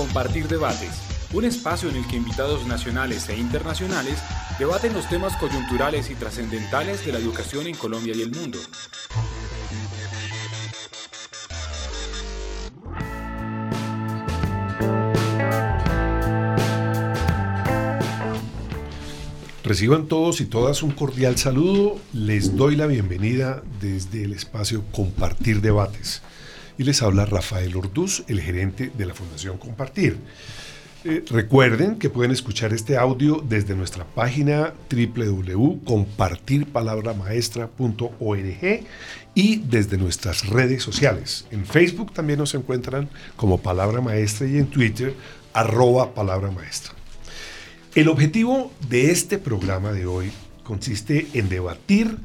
Compartir Debates, un espacio en el que invitados nacionales e internacionales debaten los temas coyunturales y trascendentales de la educación en Colombia y el mundo. Reciban todos y todas un cordial saludo. Les doy la bienvenida desde el espacio Compartir Debates. Y les habla Rafael Orduz, el gerente de la Fundación Compartir. Eh, recuerden que pueden escuchar este audio desde nuestra página www.compartirpalabramaestra.org y desde nuestras redes sociales. En Facebook también nos encuentran como Palabra Maestra y en Twitter arroba Palabra Maestra. El objetivo de este programa de hoy consiste en debatir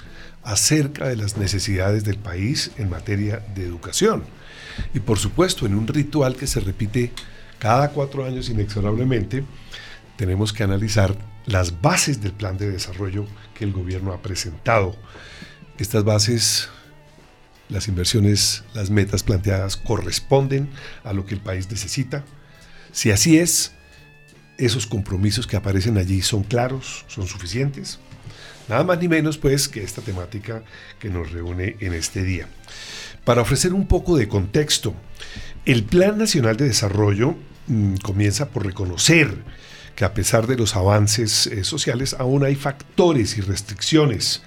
acerca de las necesidades del país en materia de educación y por supuesto en un ritual que se repite cada cuatro años inexorablemente, tenemos que analizar las bases del plan de desarrollo que el gobierno ha presentado. Estas bases, las inversiones, las metas planteadas corresponden a lo que el país necesita. Si así es, esos compromisos que aparecen allí son claros, son suficientes. Nada más ni menos pues que esta temática que nos reúne en este día. Para ofrecer un poco de contexto, el Plan Nacional de Desarrollo mm, comienza por reconocer que a pesar de los avances eh, sociales aún hay factores y restricciones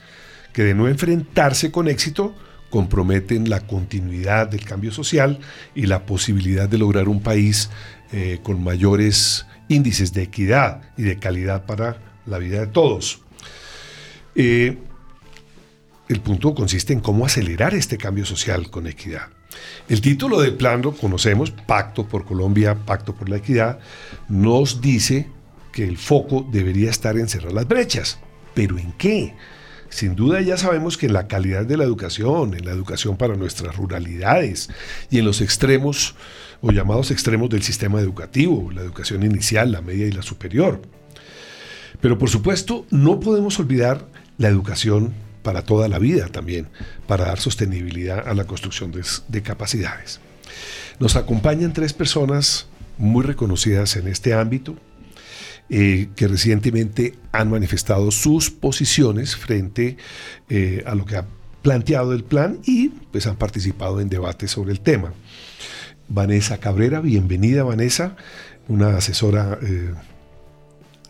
que de no enfrentarse con éxito comprometen la continuidad del cambio social y la posibilidad de lograr un país eh, con mayores índices de equidad y de calidad para la vida de todos. Eh, el punto consiste en cómo acelerar este cambio social con equidad. El título del plan lo conocemos, Pacto por Colombia, Pacto por la Equidad, nos dice que el foco debería estar en cerrar las brechas. ¿Pero en qué? Sin duda ya sabemos que en la calidad de la educación, en la educación para nuestras ruralidades y en los extremos o llamados extremos del sistema educativo, la educación inicial, la media y la superior. Pero por supuesto no podemos olvidar la educación para toda la vida también, para dar sostenibilidad a la construcción de, capacidades. Nos acompañan tres personas muy reconocidas en este ámbito, eh, que recientemente han manifestado sus posiciones frente eh, a lo que ha planteado el plan y pues han participado en debates sobre el tema. Vanessa Cabrera, bienvenida Vanessa, una asesora eh,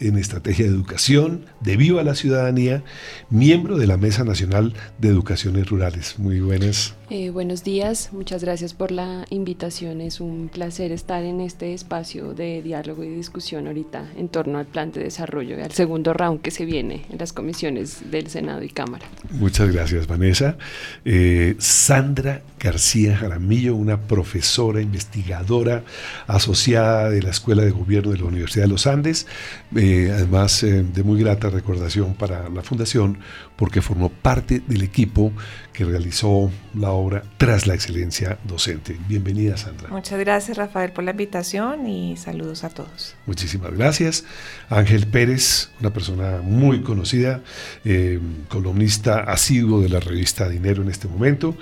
en Estrategia de Educación, de Viva la Ciudadanía, miembro de la Mesa Nacional de Educaciones Rurales. Muy buenas. Eh, buenos días, muchas gracias por la invitación. Es un placer estar en este espacio de diálogo y discusión ahorita en torno al plan de desarrollo, al segundo round que se viene en las comisiones del Senado y Cámara. Muchas gracias, Vanessa. Eh, Sandra García Jaramillo, una profesora investigadora asociada de la Escuela de Gobierno de la Universidad de los Andes, eh, además de muy grata recordación para la Fundación porque formó parte del equipo que realizó la obra Tras la Excelencia Docente. Bienvenida, Sandra. Muchas gracias, Rafael, por la invitación y saludos a todos. Muchísimas gracias. Ángel Pérez, una persona muy conocida, eh, columnista asiduo de la revista Dinero en este momento.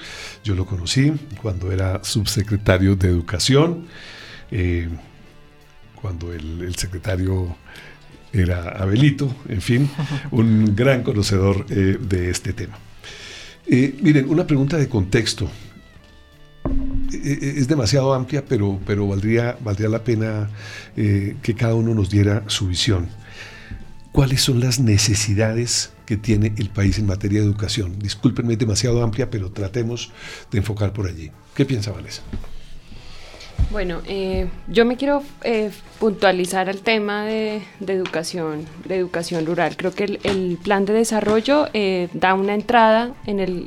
Yo lo conocí cuando era subsecretario de Educación, eh, cuando el secretario era Abelito, en fin, un gran conocedor eh, de este tema. Eh, miren, una pregunta de contexto. Eh, es demasiado amplia, pero, pero valdría, valdría la pena que cada uno nos diera su visión. ¿Cuáles son las necesidades que tiene el país en materia de educación? Discúlpenme, es demasiado amplia, pero tratemos de enfocar por allí. ¿Qué piensa Vanessa? Bueno, eh, yo me quiero eh, puntualizar el tema de, educación, de educación rural. Creo que el, plan de desarrollo eh, da una entrada en, el,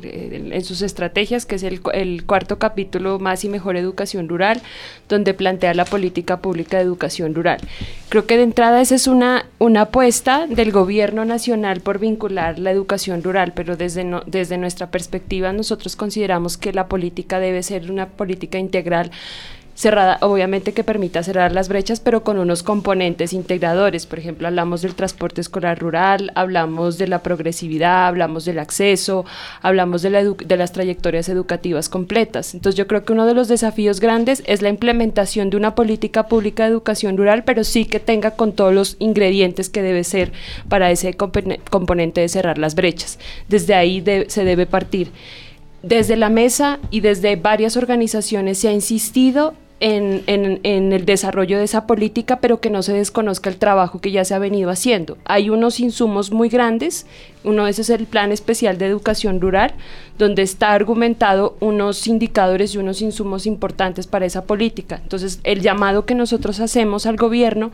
en sus estrategias, que es el, el, cuarto capítulo, Más y Mejor Educación Rural, donde plantea la política pública de educación rural. Creo que de entrada esa es una, una apuesta del gobierno nacional por vincular la educación rural, pero desde, no, desde nuestra perspectiva nosotros consideramos que la política debe ser una política integral cerrada, obviamente que permita cerrar las brechas, pero con unos componentes integradores. Por ejemplo, hablamos del transporte escolar rural, hablamos de la progresividad, hablamos del acceso, hablamos de, la de las trayectorias educativas completas. Entonces yo creo que uno de los desafíos grandes es la implementación de una política pública de educación rural, pero sí que tenga con todos los ingredientes que debe ser para ese componente de cerrar las brechas. Desde ahí se debe partir. Desde la mesa y desde varias organizaciones se ha insistido en, el desarrollo de esa política, pero que no se desconozca el trabajo que ya se ha venido haciendo. Hay unos insumos muy grandes, uno de esos es el Plan Especial de Educación Rural, donde está argumentado unos indicadores y unos insumos importantes para esa política. Entonces, el llamado que nosotros hacemos al gobierno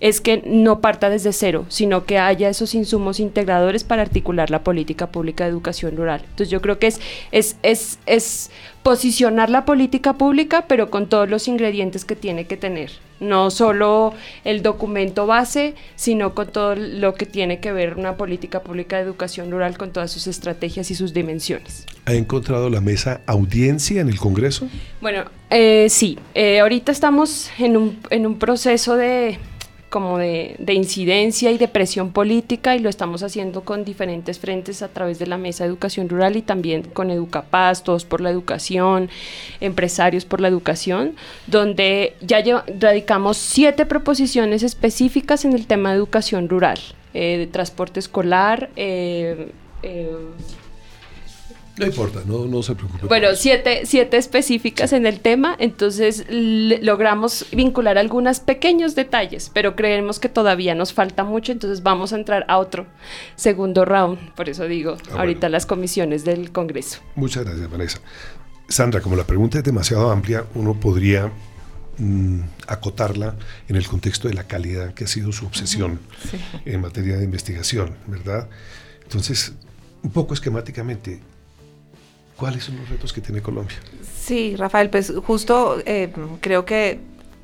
es que no parta desde cero, sino que haya esos insumos integradores para articular la política pública de educación rural. Entonces yo creo que es, es, es, es posicionar la política pública, pero con todos los ingredientes que tiene que tener. No solo el documento base, sino con todo lo que tiene que ver una política pública de educación rural con todas sus estrategias y sus dimensiones. ¿Ha encontrado la mesa audiencia en el Congreso? Bueno, eh, sí. Eh, ahorita estamos en un, en un proceso de como de, incidencia y de presión política y lo estamos haciendo con diferentes frentes a través de la Mesa de Educación Rural y también con Educapaz, Todos por la Educación, Empresarios por la Educación, donde ya radicamos siete proposiciones específicas en el tema de educación rural, eh, de transporte escolar, eh, eh, no importa, no, no se preocupe. Bueno, siete, siete específicas en el tema, entonces logramos vincular algunos pequeños detalles, pero creemos que todavía nos falta mucho, entonces vamos a entrar a otro segundo round, por eso digo, ah, ahorita las comisiones del Congreso. Muchas gracias, Vanessa. Sandra, como la pregunta es demasiado amplia, uno podría mm, acotarla en el contexto de la calidad que ha sido su obsesión en materia de investigación, ¿verdad? Entonces, un poco esquemáticamente, ¿Cuáles son los retos que tiene Colombia? Sí, Rafael, pues justo eh, creo que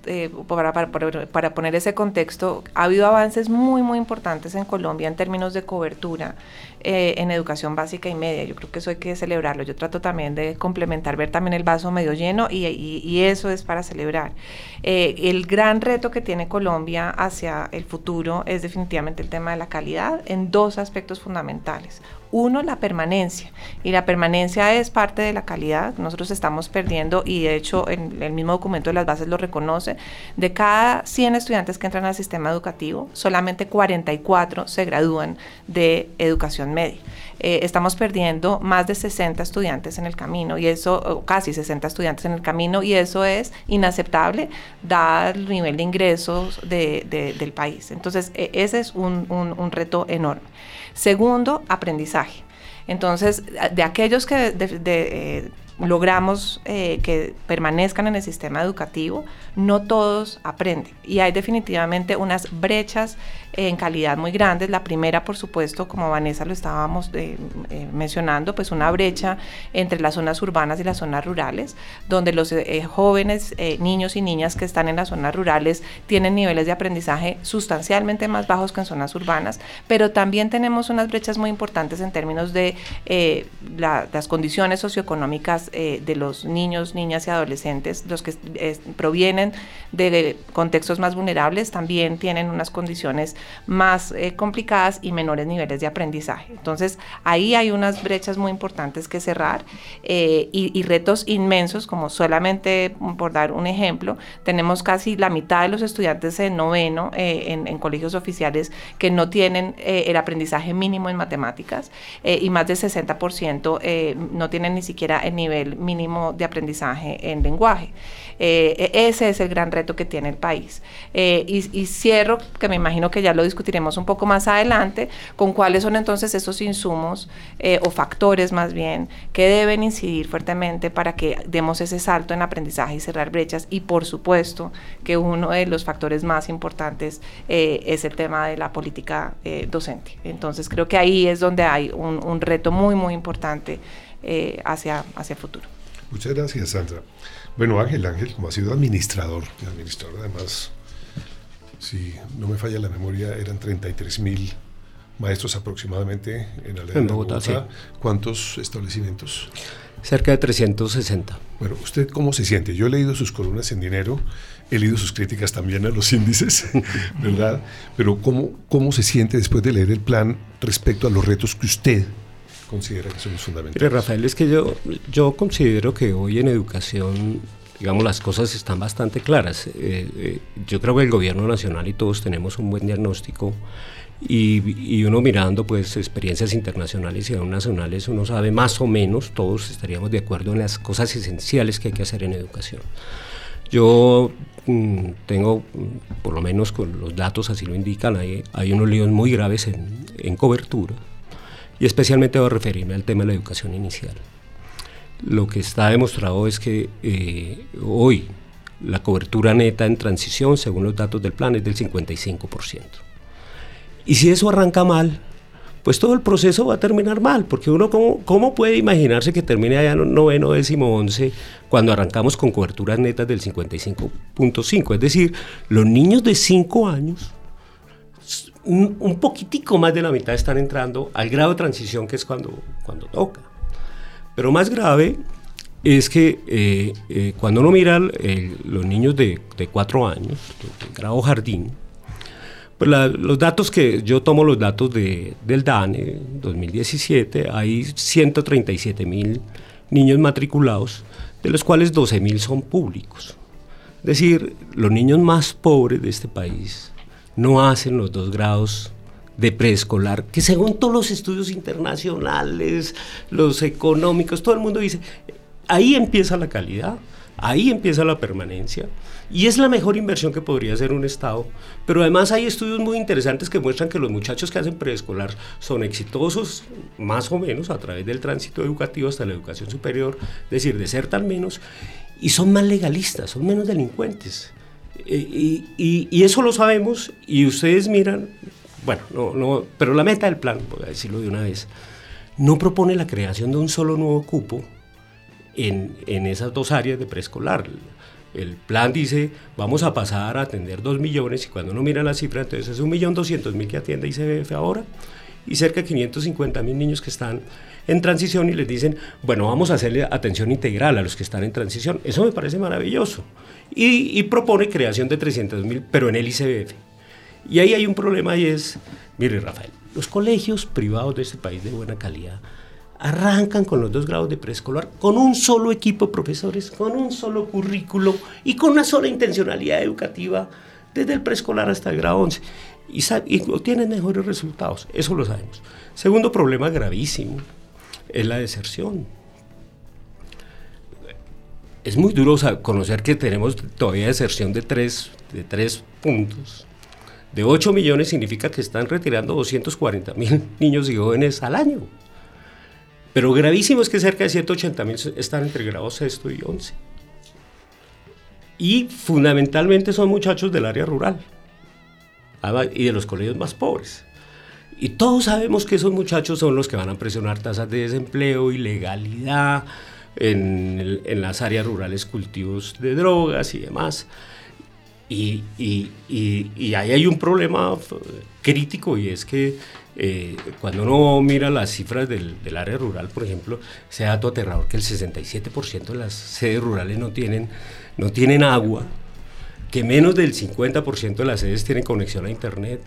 eh, para, para, poner ese contexto, ha habido avances muy, muy importantes en Colombia en términos de cobertura eh, en educación básica y media. Yo creo que eso hay que celebrarlo. Yo trato también de complementar, ver también el vaso medio lleno y, y, eso es para celebrar. el gran reto que tiene Colombia hacia el futuro es definitivamente el tema de la calidad en dos aspectos fundamentales. Uno, la permanencia. Y la permanencia es parte de la calidad. Nosotros estamos perdiendo, y de hecho en el mismo documento de las bases lo reconoce, de cada 100 estudiantes que entran al sistema educativo, solamente 44 se gradúan de educación media. Eh, estamos perdiendo más de 60 estudiantes en el camino y eso, casi 60 estudiantes en el camino y eso es inaceptable dado el nivel de ingresos del país. Entonces, e, ese es un, un reto enorme. Segundo, aprendizaje. Entonces, de aquellos que eh, logramos eh, que permanezcan en el sistema educativo, no todos aprenden. Y hay definitivamente unas brechas en calidad muy grandes. La primera, por supuesto, como Vanessa lo estábamos eh, eh, mencionando, pues una brecha entre las zonas urbanas y las zonas rurales, donde los eh, jóvenes, niños y niñas que están en las zonas rurales tienen niveles de aprendizaje sustancialmente más bajos que en zonas urbanas, pero también tenemos unas brechas muy importantes en términos de las condiciones socioeconómicas de los niños, niñas y adolescentes, los que provienen de contextos más vulnerables, también tienen unas condiciones más eh, complicadas y menores niveles de aprendizaje. Entonces, ahí hay unas brechas muy importantes que cerrar eh, y, retos inmensos, como solamente por dar un ejemplo, tenemos casi la mitad de los estudiantes en noveno eh, en, colegios oficiales que no tienen el aprendizaje mínimo en matemáticas y más del 60% no tienen ni siquiera el nivel mínimo de aprendizaje en lenguaje. E, ese es el gran reto que tiene el país. y, y cierro, que me imagino que ya lo discutiremos un poco más adelante, con cuáles son entonces esos insumos eh, o factores más bien que deben incidir fuertemente para que demos ese salto en aprendizaje y cerrar brechas. Y por supuesto que uno de los factores más importantes eh, es el tema de la política eh, docente. Entonces creo que ahí es donde hay un, un reto muy, muy importante hacia, hacia el futuro. Muchas gracias, Sandra. Bueno, Ángel, Ángel, como ha sido administrador, administrador además si no me falla la memoria, eran 33 mil maestros aproximadamente en, la en Bogotá. ¿Cuántos establecimientos? Cerca de 360. Bueno, ¿usted cómo se siente? Yo he leído sus columnas en dinero, he leído sus críticas también a los índices, ¿verdad? Pero ¿cómo, ¿cómo se siente después de leer el plan respecto a los retos que usted considera que son los fundamentales? Rafael, es que yo, yo considero que hoy en educación digamos, las cosas están bastante claras. Eh, eh, yo creo que el gobierno nacional y todos tenemos un buen diagnóstico y, uno mirando pues experiencias internacionales y aún nacionales, uno sabe más o menos, todos estaríamos de acuerdo en las cosas esenciales que hay que hacer en educación. Yo mm, tengo, mm, por lo menos con los datos así lo indican, hay, hay unos líos muy graves en, en cobertura y especialmente voy a referirme al tema de la educación inicial. Lo que está demostrado es que eh, hoy la cobertura neta en transición, según los datos del plan, es del 55%. Y si eso arranca mal, pues todo el proceso va a terminar mal, porque uno cómo, cómo puede imaginarse que termine allá en noveno, décimo, once, cuando arrancamos con coberturas netas del 55.5. Es decir, los niños de 5 años, un, un, poquitico más de la mitad están entrando al grado de transición que es cuando, cuando toca. Pero más grave es que eh, eh, cuando uno mira los niños de, de cuatro años, de, grado jardín, pues los datos que yo tomo los datos de, del DANE 2017, hay 137 mil niños matriculados, de los cuales 12 mil son públicos. Es decir, los niños más pobres de este país no hacen los dos grados de preescolar, que según todos los estudios internacionales, los económicos, todo el mundo dice, ahí empieza la calidad, ahí empieza la permanencia. Y es la mejor inversión que podría hacer un Estado. Pero además hay estudios muy interesantes que muestran que los muchachos que hacen preescolar son exitosos, más o menos, a través del tránsito educativo hasta la educación superior, es decir, de ser tal menos, y son más legalistas, son menos delincuentes. Eh, y, y, eso lo sabemos y ustedes miran bueno, no, no, pero la meta del plan, voy a decirlo de una vez, no propone la creación de un solo nuevo cupo en, en esas dos áreas de preescolar. El plan dice, vamos a pasar a atender 2 millones y cuando uno mira la cifra, entonces es 1.200.000 que atiende ICBF ahora y cerca de 550.000 niños que están en transición y les dicen, bueno, vamos a hacerle atención integral a los que están en transición. Eso me parece maravilloso. Y, y propone creación de 300.000, pero en el ICBF. Y ahí hay un problema y es, mire Rafael, los colegios privados de este país de buena calidad arrancan con los dos grados de preescolar, con un solo equipo de profesores, con un solo currículo y con una sola intencionalidad educativa desde el preescolar hasta el grado 11. Y, y obtienen mejores resultados, eso lo sabemos. Segundo problema gravísimo es la deserción. Es muy duro conocer que tenemos todavía deserción de tres, de tres puntos de 8 millones significa que están retirando 240 mil niños y jóvenes al año. Pero gravísimo es que cerca de 180 mil están entre grado sexto y 11. Y fundamentalmente son muchachos del área rural y de los colegios más pobres. Y todos sabemos que esos muchachos son los que van a presionar tasas de desempleo, ilegalidad, en las áreas rurales cultivos de drogas y demás. Y, y, y, ahí hay un problema crítico y es que eh, cuando uno mira las cifras del, área rural, por ejemplo, ese dato aterrador que el 67% de las sedes rurales no tienen, no tienen agua, que menos del 50% de las sedes tienen conexión a Internet,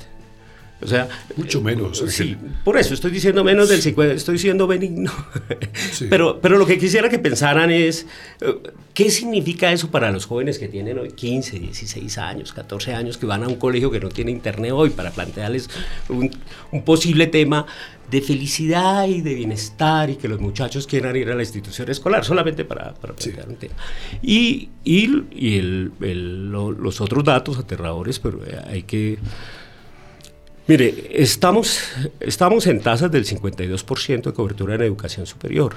o sea, mucho menos. Sí, por eso estoy diciendo menos del 50, estoy siendo benigno. Pero, pero lo que quisiera que pensaran es, eh, ¿qué significa eso para los jóvenes que tienen hoy 15, 16 años, 14 años, que van a un colegio que no tiene internet hoy para plantearles un, un posible tema de felicidad y de bienestar y que los muchachos quieran ir a la institución escolar, solamente para, para plantear un tema. Y, y, y el, el, los otros datos aterradores, pero hay que Mire, estamos, estamos en tasas del 52% de cobertura en educación superior.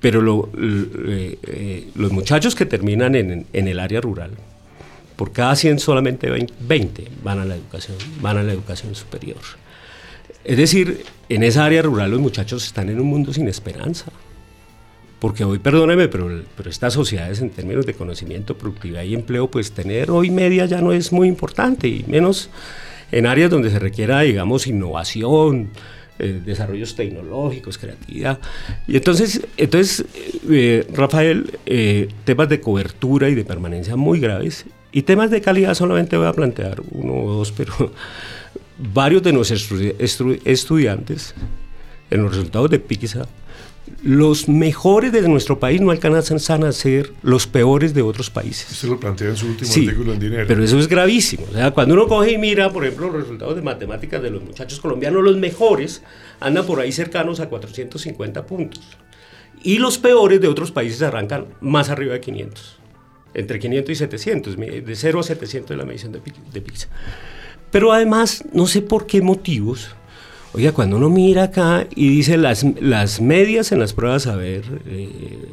Pero lo, eh, eh, los muchachos que terminan en, en, el área rural, por cada 100 solamente 20 van a la educación, van a la educación superior. Es decir, en esa área rural los muchachos están en un mundo sin esperanza. Porque hoy, perdóneme, pero, pero estas sociedades en términos de conocimiento, productividad y empleo, pues tener hoy media ya no es muy importante y menos en áreas donde se requiera, digamos, innovación, eh, desarrollos tecnológicos, creatividad. Y entonces, entonces eh, Rafael, eh, temas de cobertura y de permanencia muy graves. Y temas de calidad solamente voy a plantear uno o dos, pero varios de nuestros estudiantes en los resultados de PISA los mejores de nuestro país no alcanzan a ser los peores de otros países. Usted lo plantea en su último artículo en Dinero. Pero eso es gravísimo. O sea, cuando uno coge y mira, por ejemplo, los resultados de matemáticas de los muchachos colombianos, los mejores andan por ahí cercanos a 450 puntos. Y los peores de otros países arrancan más arriba de 500. Entre 500 y 700, de 0 a 700 de la medición de, de PISA. Pero además, no sé por qué motivos, Oiga, cuando uno mira acá y dice las, las medias en las pruebas a ver, eh,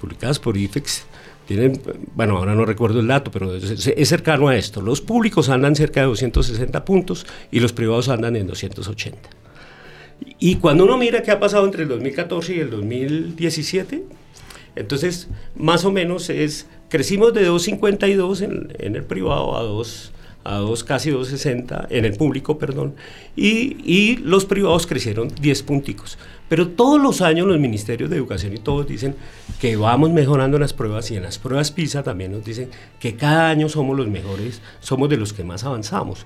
publicadas por IFEX, tienen, bueno, ahora no recuerdo el dato, pero es, cercano a esto. Los públicos andan cerca de 260 puntos y los privados andan en 280. Y cuando uno mira qué ha pasado entre el 2014 y el 2017, entonces más o menos es, crecimos de 252 en, en el privado a 2 a dos, casi 2,60 en el público, perdón, y, y, los privados crecieron 10 punticos. Pero todos los años los ministerios de educación y todos dicen que vamos mejorando en las pruebas y en las pruebas PISA también nos dicen que cada año somos los mejores, somos de los que más avanzamos.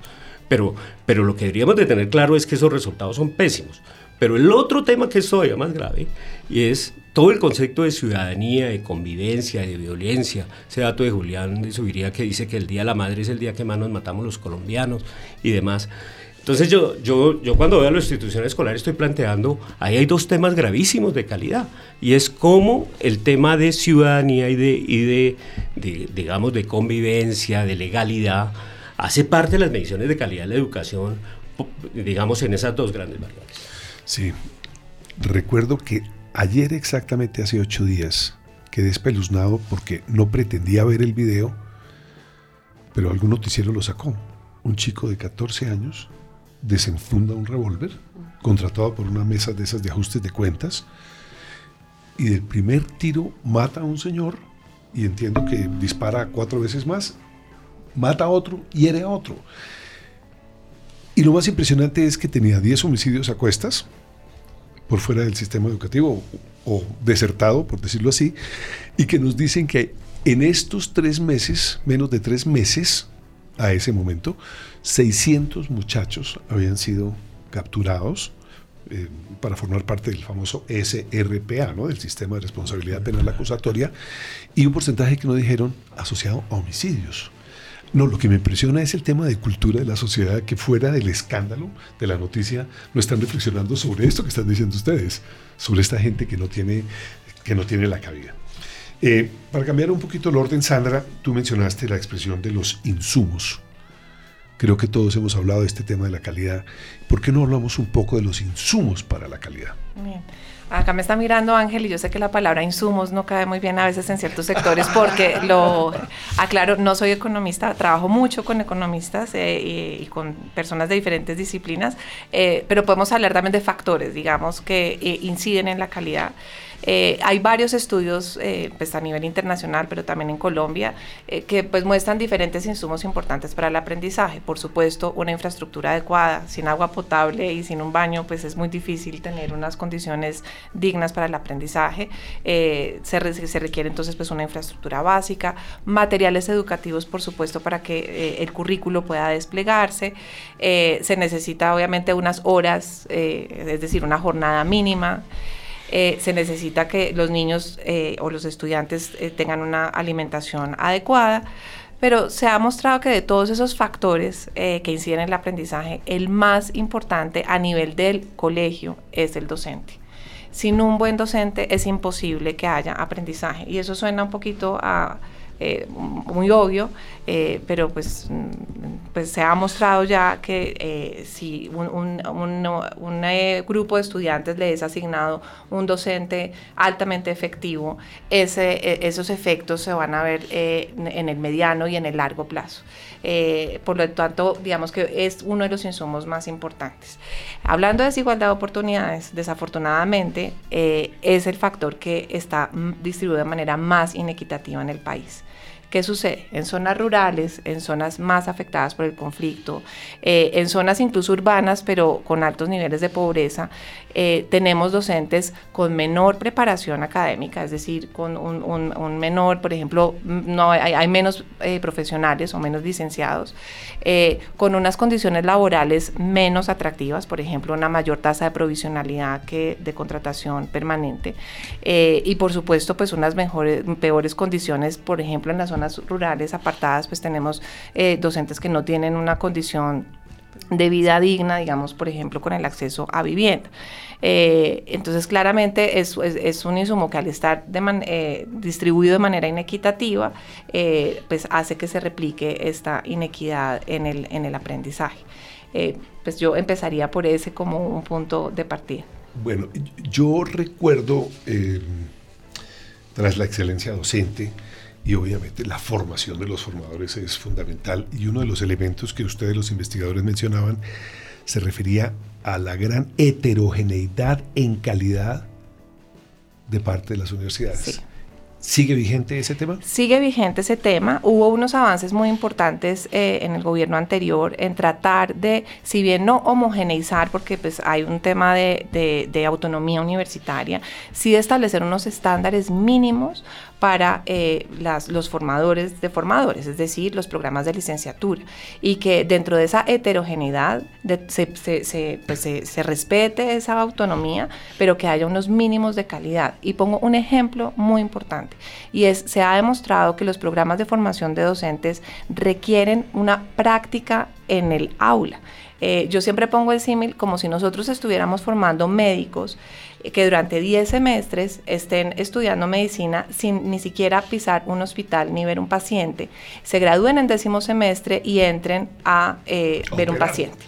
Pero, pero lo que deberíamos de tener claro es que esos resultados son pésimos. Pero el otro tema que es todavía más grave y es todo el concepto de ciudadanía, de convivencia, de violencia. Ese dato de Julián de Subiría que dice que el Día de la Madre es el día que más nos matamos los colombianos y demás. Entonces yo, yo, yo cuando veo la institución escolar estoy planteando, ahí hay dos temas gravísimos de calidad, y es cómo el tema de ciudadanía y de, y de, de digamos, de convivencia, de legalidad, hace parte de las mediciones de calidad de la educación, digamos, en esas dos grandes variables. Sí, recuerdo que ayer exactamente hace ocho días quedé espeluznado porque no pretendía ver el video, pero algún noticiero lo sacó. Un chico de 14 años desenfunda un revólver contratado por una mesa de esas de ajustes de cuentas y del primer tiro mata a un señor y entiendo que dispara cuatro veces más, mata a otro, hiere a otro. Y lo más impresionante es que tenía 10 homicidios a cuestas, por fuera del sistema educativo o desertado, por decirlo así, y que nos dicen que en estos tres meses, menos de tres meses a ese momento, 600 muchachos habían sido capturados eh, para formar parte del famoso SRPA, ¿no? del Sistema de Responsabilidad Penal Acusatoria, y un porcentaje que nos dijeron asociado a homicidios. No, lo que me impresiona es el tema de cultura de la sociedad, que fuera del escándalo de la noticia no están reflexionando sobre esto que están diciendo ustedes, sobre esta gente que no tiene, que no tiene la cabida. Eh, para cambiar un poquito el orden, Sandra, tú mencionaste la expresión de los insumos. Creo que todos hemos hablado de este tema de la calidad. ¿Por qué no hablamos un poco de los insumos para la calidad? Bien. Acá me está mirando Ángel y yo sé que la palabra insumos no cae muy bien a veces en ciertos sectores porque lo aclaro, no soy economista, trabajo mucho con economistas eh, y, con personas de diferentes disciplinas, eh, pero podemos hablar también de factores, digamos, que eh, inciden en la calidad. Eh, hay varios estudios eh, pues a nivel internacional, pero también en Colombia, eh, que pues muestran diferentes insumos importantes para el aprendizaje. Por supuesto, una infraestructura adecuada, sin agua potable y sin un baño, pues es muy difícil tener unas condiciones dignas para el aprendizaje. se, se, requiere entonces pues una infraestructura básica, materiales educativos, por supuesto, para que el currículo pueda desplegarse. se necesita obviamente unas horas, es decir, una jornada mínima. Eh, se necesita que los niños eh, o los estudiantes eh, tengan una alimentación adecuada, pero se ha mostrado que de todos esos factores que inciden en el aprendizaje, el más importante a nivel del colegio es el docente. Sin un buen docente es imposible que haya aprendizaje y eso suena un poquito a eh, muy obvio, eh, pero pues, mm, pues se ha mostrado ya que eh, si un, grupo de estudiantes le es asignado un docente altamente efectivo, e, esos efectos se van a ver en el mediano y en el largo plazo. por lo tanto, digamos que es uno de los insumos más importantes. Hablando de desigualdad de oportunidades, desafortunadamente es el factor que está mm, distribuido de manera más inequitativa en el país ¿Qué sucede? En zonas rurales, en zonas más afectadas por el conflicto, eh, en zonas incluso urbanas, pero con altos niveles de pobreza, eh, tenemos docentes con menor preparación académica, es decir, con un, menor, por ejemplo, no hay, menos eh, profesionales o menos licenciados, con unas condiciones laborales menos atractivas, por ejemplo, una mayor tasa de provisionalidad que de contratación permanente, y por supuesto, pues unas mejores, peores condiciones, por ejemplo, en las zonas rurales apartadas, pues tenemos docentes que no tienen una condición de vida digna, digamos, por ejemplo, con el acceso a vivienda. Eh, entonces, claramente es, es, un insumo que al estar eh, distribuido de manera inequitativa, eh, pues hace que se replique esta inequidad en el, en el aprendizaje. pues yo empezaría por ese como un punto de partida. Bueno, yo recuerdo, tras la excelencia docente, y obviamente la formación de los formadores es fundamental y uno de los elementos que ustedes los investigadores mencionaban se refería a la gran heterogeneidad en calidad de parte de las universidades. ¿Sigue vigente ese tema? Sigue vigente ese tema. Hubo unos avances muy importantes eh, en el gobierno anterior en tratar de, si bien no homogeneizar, porque pues hay un tema de, autonomía universitaria, sí de establecer unos estándares mínimos para eh, los formadores de formadores, es decir, los programas de licenciatura, y que dentro de esa heterogeneidad pues se, respete esa autonomía, pero que haya unos mínimos de calidad. Y pongo un ejemplo muy importante, y es, se ha demostrado que los programas de formación de docentes requieren una práctica en el aula. Eh, yo siempre pongo el símil como si nosotros estuviéramos formando médicos que durante 10 semestres estén estudiando medicina sin ni siquiera pisar un hospital ni ver un paciente, se gradúen en décimo semestre y entren a eh, ver un paciente.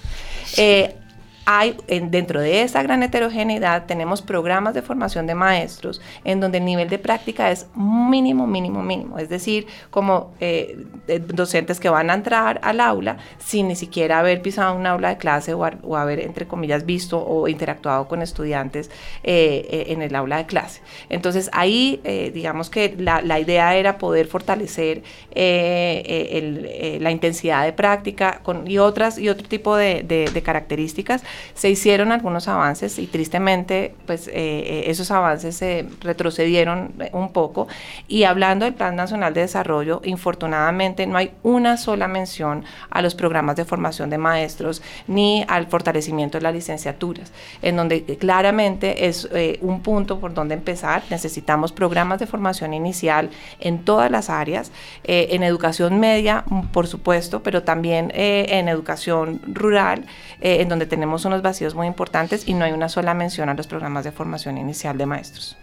Eh, hay dentro de esa gran heterogeneidad tenemos programas de formación de maestros en donde el nivel de práctica es mínimo, mínimo, mínimo. Es decir, como eh, docentes que van a entrar al aula sin ni siquiera haber pisado un aula de clase o, haber, entre comillas, visto o interactuado con estudiantes eh, eh, en el aula de clase. Entonces ahí, digamos que la, idea era poder fortalecer la intensidad de práctica y otras y otro tipo de características se hicieron algunos avances y tristemente pues eh, eh, esos avances se retrocedieron un poco y hablando del Plan Nacional de Desarrollo, infortunadamente no hay una sola mención a los programas de formación de maestros ni al fortalecimiento de las licenciaturas, en donde claramente es eh, un punto por donde empezar. Necesitamos programas de formación inicial en todas las áreas, en educación media, por supuesto, pero también en educación rural, en donde tenemos unos vacíos muy importantes y no hay una sola mención a los programas de formación inicial de maestros.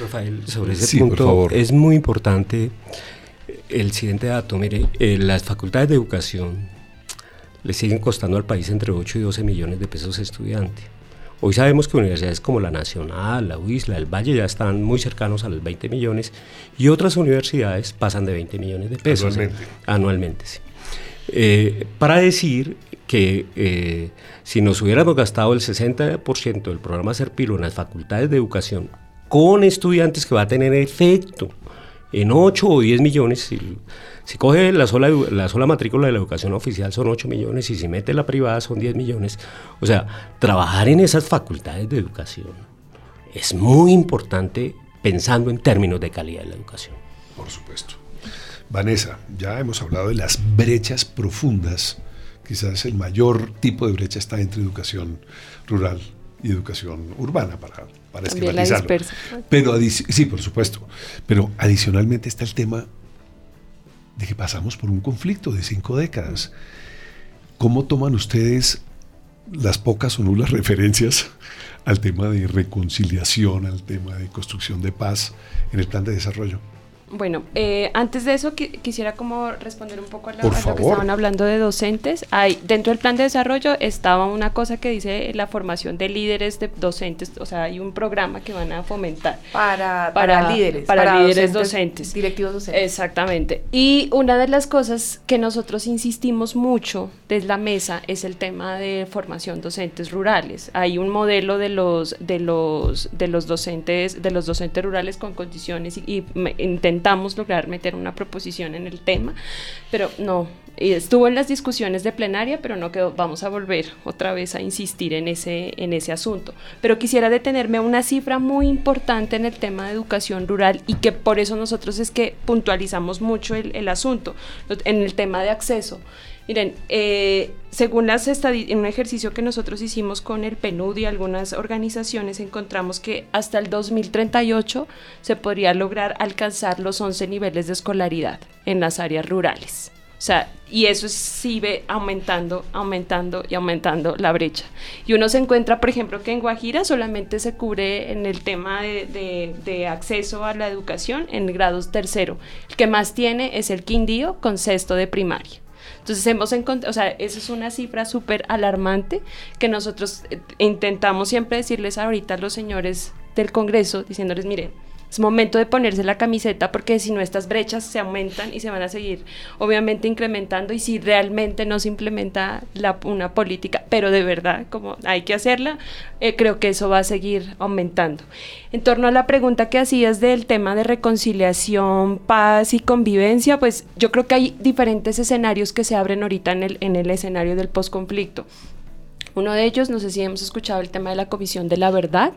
Rafael, sobre ese punto es muy importante el siguiente dato. Mire, eh, las facultades de educación le siguen costando al país entre 8 y 12 millones de pesos estudiante. Hoy sabemos que universidades como la Nacional, la UIS, la del Valle ya están muy cercanos a los 20 millones y otras universidades pasan de 20 millones de pesos anualmente. anualmente eh, para decir que eh, si nos hubiéramos gastado el 60% del programa Serpilo en las facultades de educación con estudiantes que va a tener efecto en 8 o 10 millones, si, si coge la sola, la sola matrícula de la educación oficial son 8 millones y si mete la privada son 10 millones. O sea, trabajar en esas facultades de educación es muy importante pensando en términos de calidad de la educación. Por supuesto. Vanessa, ya hemos hablado de las brechas profundas. Quizás el mayor tipo de brecha está entre educación rural y educación urbana, para, para esquematizarlo. Pero sí, por supuesto. Pero adicionalmente está el tema de que pasamos por un conflicto de cinco décadas. ¿Cómo toman ustedes las pocas o nulas referencias al tema de reconciliación, al tema de construcción de paz en el plan de desarrollo? Bueno, eh, antes de eso quisiera como responder un poco a, lo que estaban hablando de docentes. Hay, dentro del plan de desarrollo estaba una cosa que dice la formación de líderes de docentes, o sea, hay un programa que van a fomentar. Para, para, líderes. Para, líderes docentes, Directivos docentes. Exactamente. Y una de las cosas que nosotros insistimos mucho desde la mesa es el tema de formación docentes rurales. Hay un modelo de los, de los, de los docentes, de los docentes rurales con condiciones y, y intentamos lograr meter una proposición en el tema, pero no, estuvo en las discusiones de plenaria, pero no quedó, vamos a volver otra vez a insistir en ese, en ese asunto. Pero quisiera detenerme a una cifra muy importante en el tema de educación rural y que por eso nosotros es que puntualizamos mucho el, el asunto, en el tema de acceso. Miren, eh, según las en un ejercicio que nosotros hicimos con el PNUD y algunas organizaciones, encontramos que hasta el 2038 se podría lograr alcanzar los 11 niveles de escolaridad en las áreas rurales. O sea, y eso sigue aumentando, aumentando y aumentando la brecha. Y uno se encuentra, por ejemplo, que en Guajira solamente se cubre en el tema de, de acceso a la educación en grados tercero. El que más tiene es el Quindío con sexto de primaria. Entonces hemos encontrado, o sea, esa es una cifra súper alarmante que nosotros eh, intentamos siempre decirles ahorita a los señores del Congreso, diciéndoles, mire, es momento de ponerse la camiseta porque si no estas brechas se aumentan y se van a seguir obviamente incrementando y si realmente no se implementa la, una política, pero de verdad como hay que hacerla, eh, creo que eso va a seguir aumentando. En torno a la pregunta que hacías del tema de reconciliación, paz y convivencia, pues yo creo que hay diferentes escenarios que se abren ahorita en el, en el escenario del posconflicto. Uno de ellos, no sé si hemos escuchado el tema de la Comisión de la Verdad,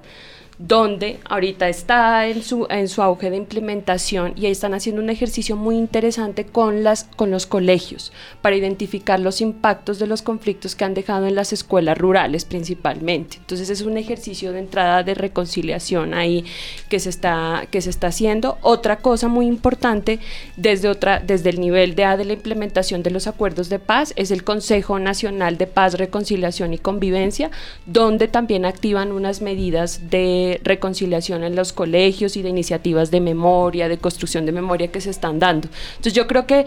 donde ahorita está en su, en su auge de implementación y ahí están haciendo un ejercicio muy interesante con, las, con los colegios para identificar los impactos de los conflictos que han dejado en las escuelas rurales principalmente. Entonces es un ejercicio de entrada de reconciliación ahí que se está, que se está haciendo. Otra cosa muy importante desde, otra, desde el nivel de, de la implementación de los acuerdos de paz es el Consejo Nacional de Paz, Reconciliación y Convivencia, donde también activan unas medidas de reconciliación en los colegios y de iniciativas de memoria, de construcción de memoria que se están dando. Entonces yo creo que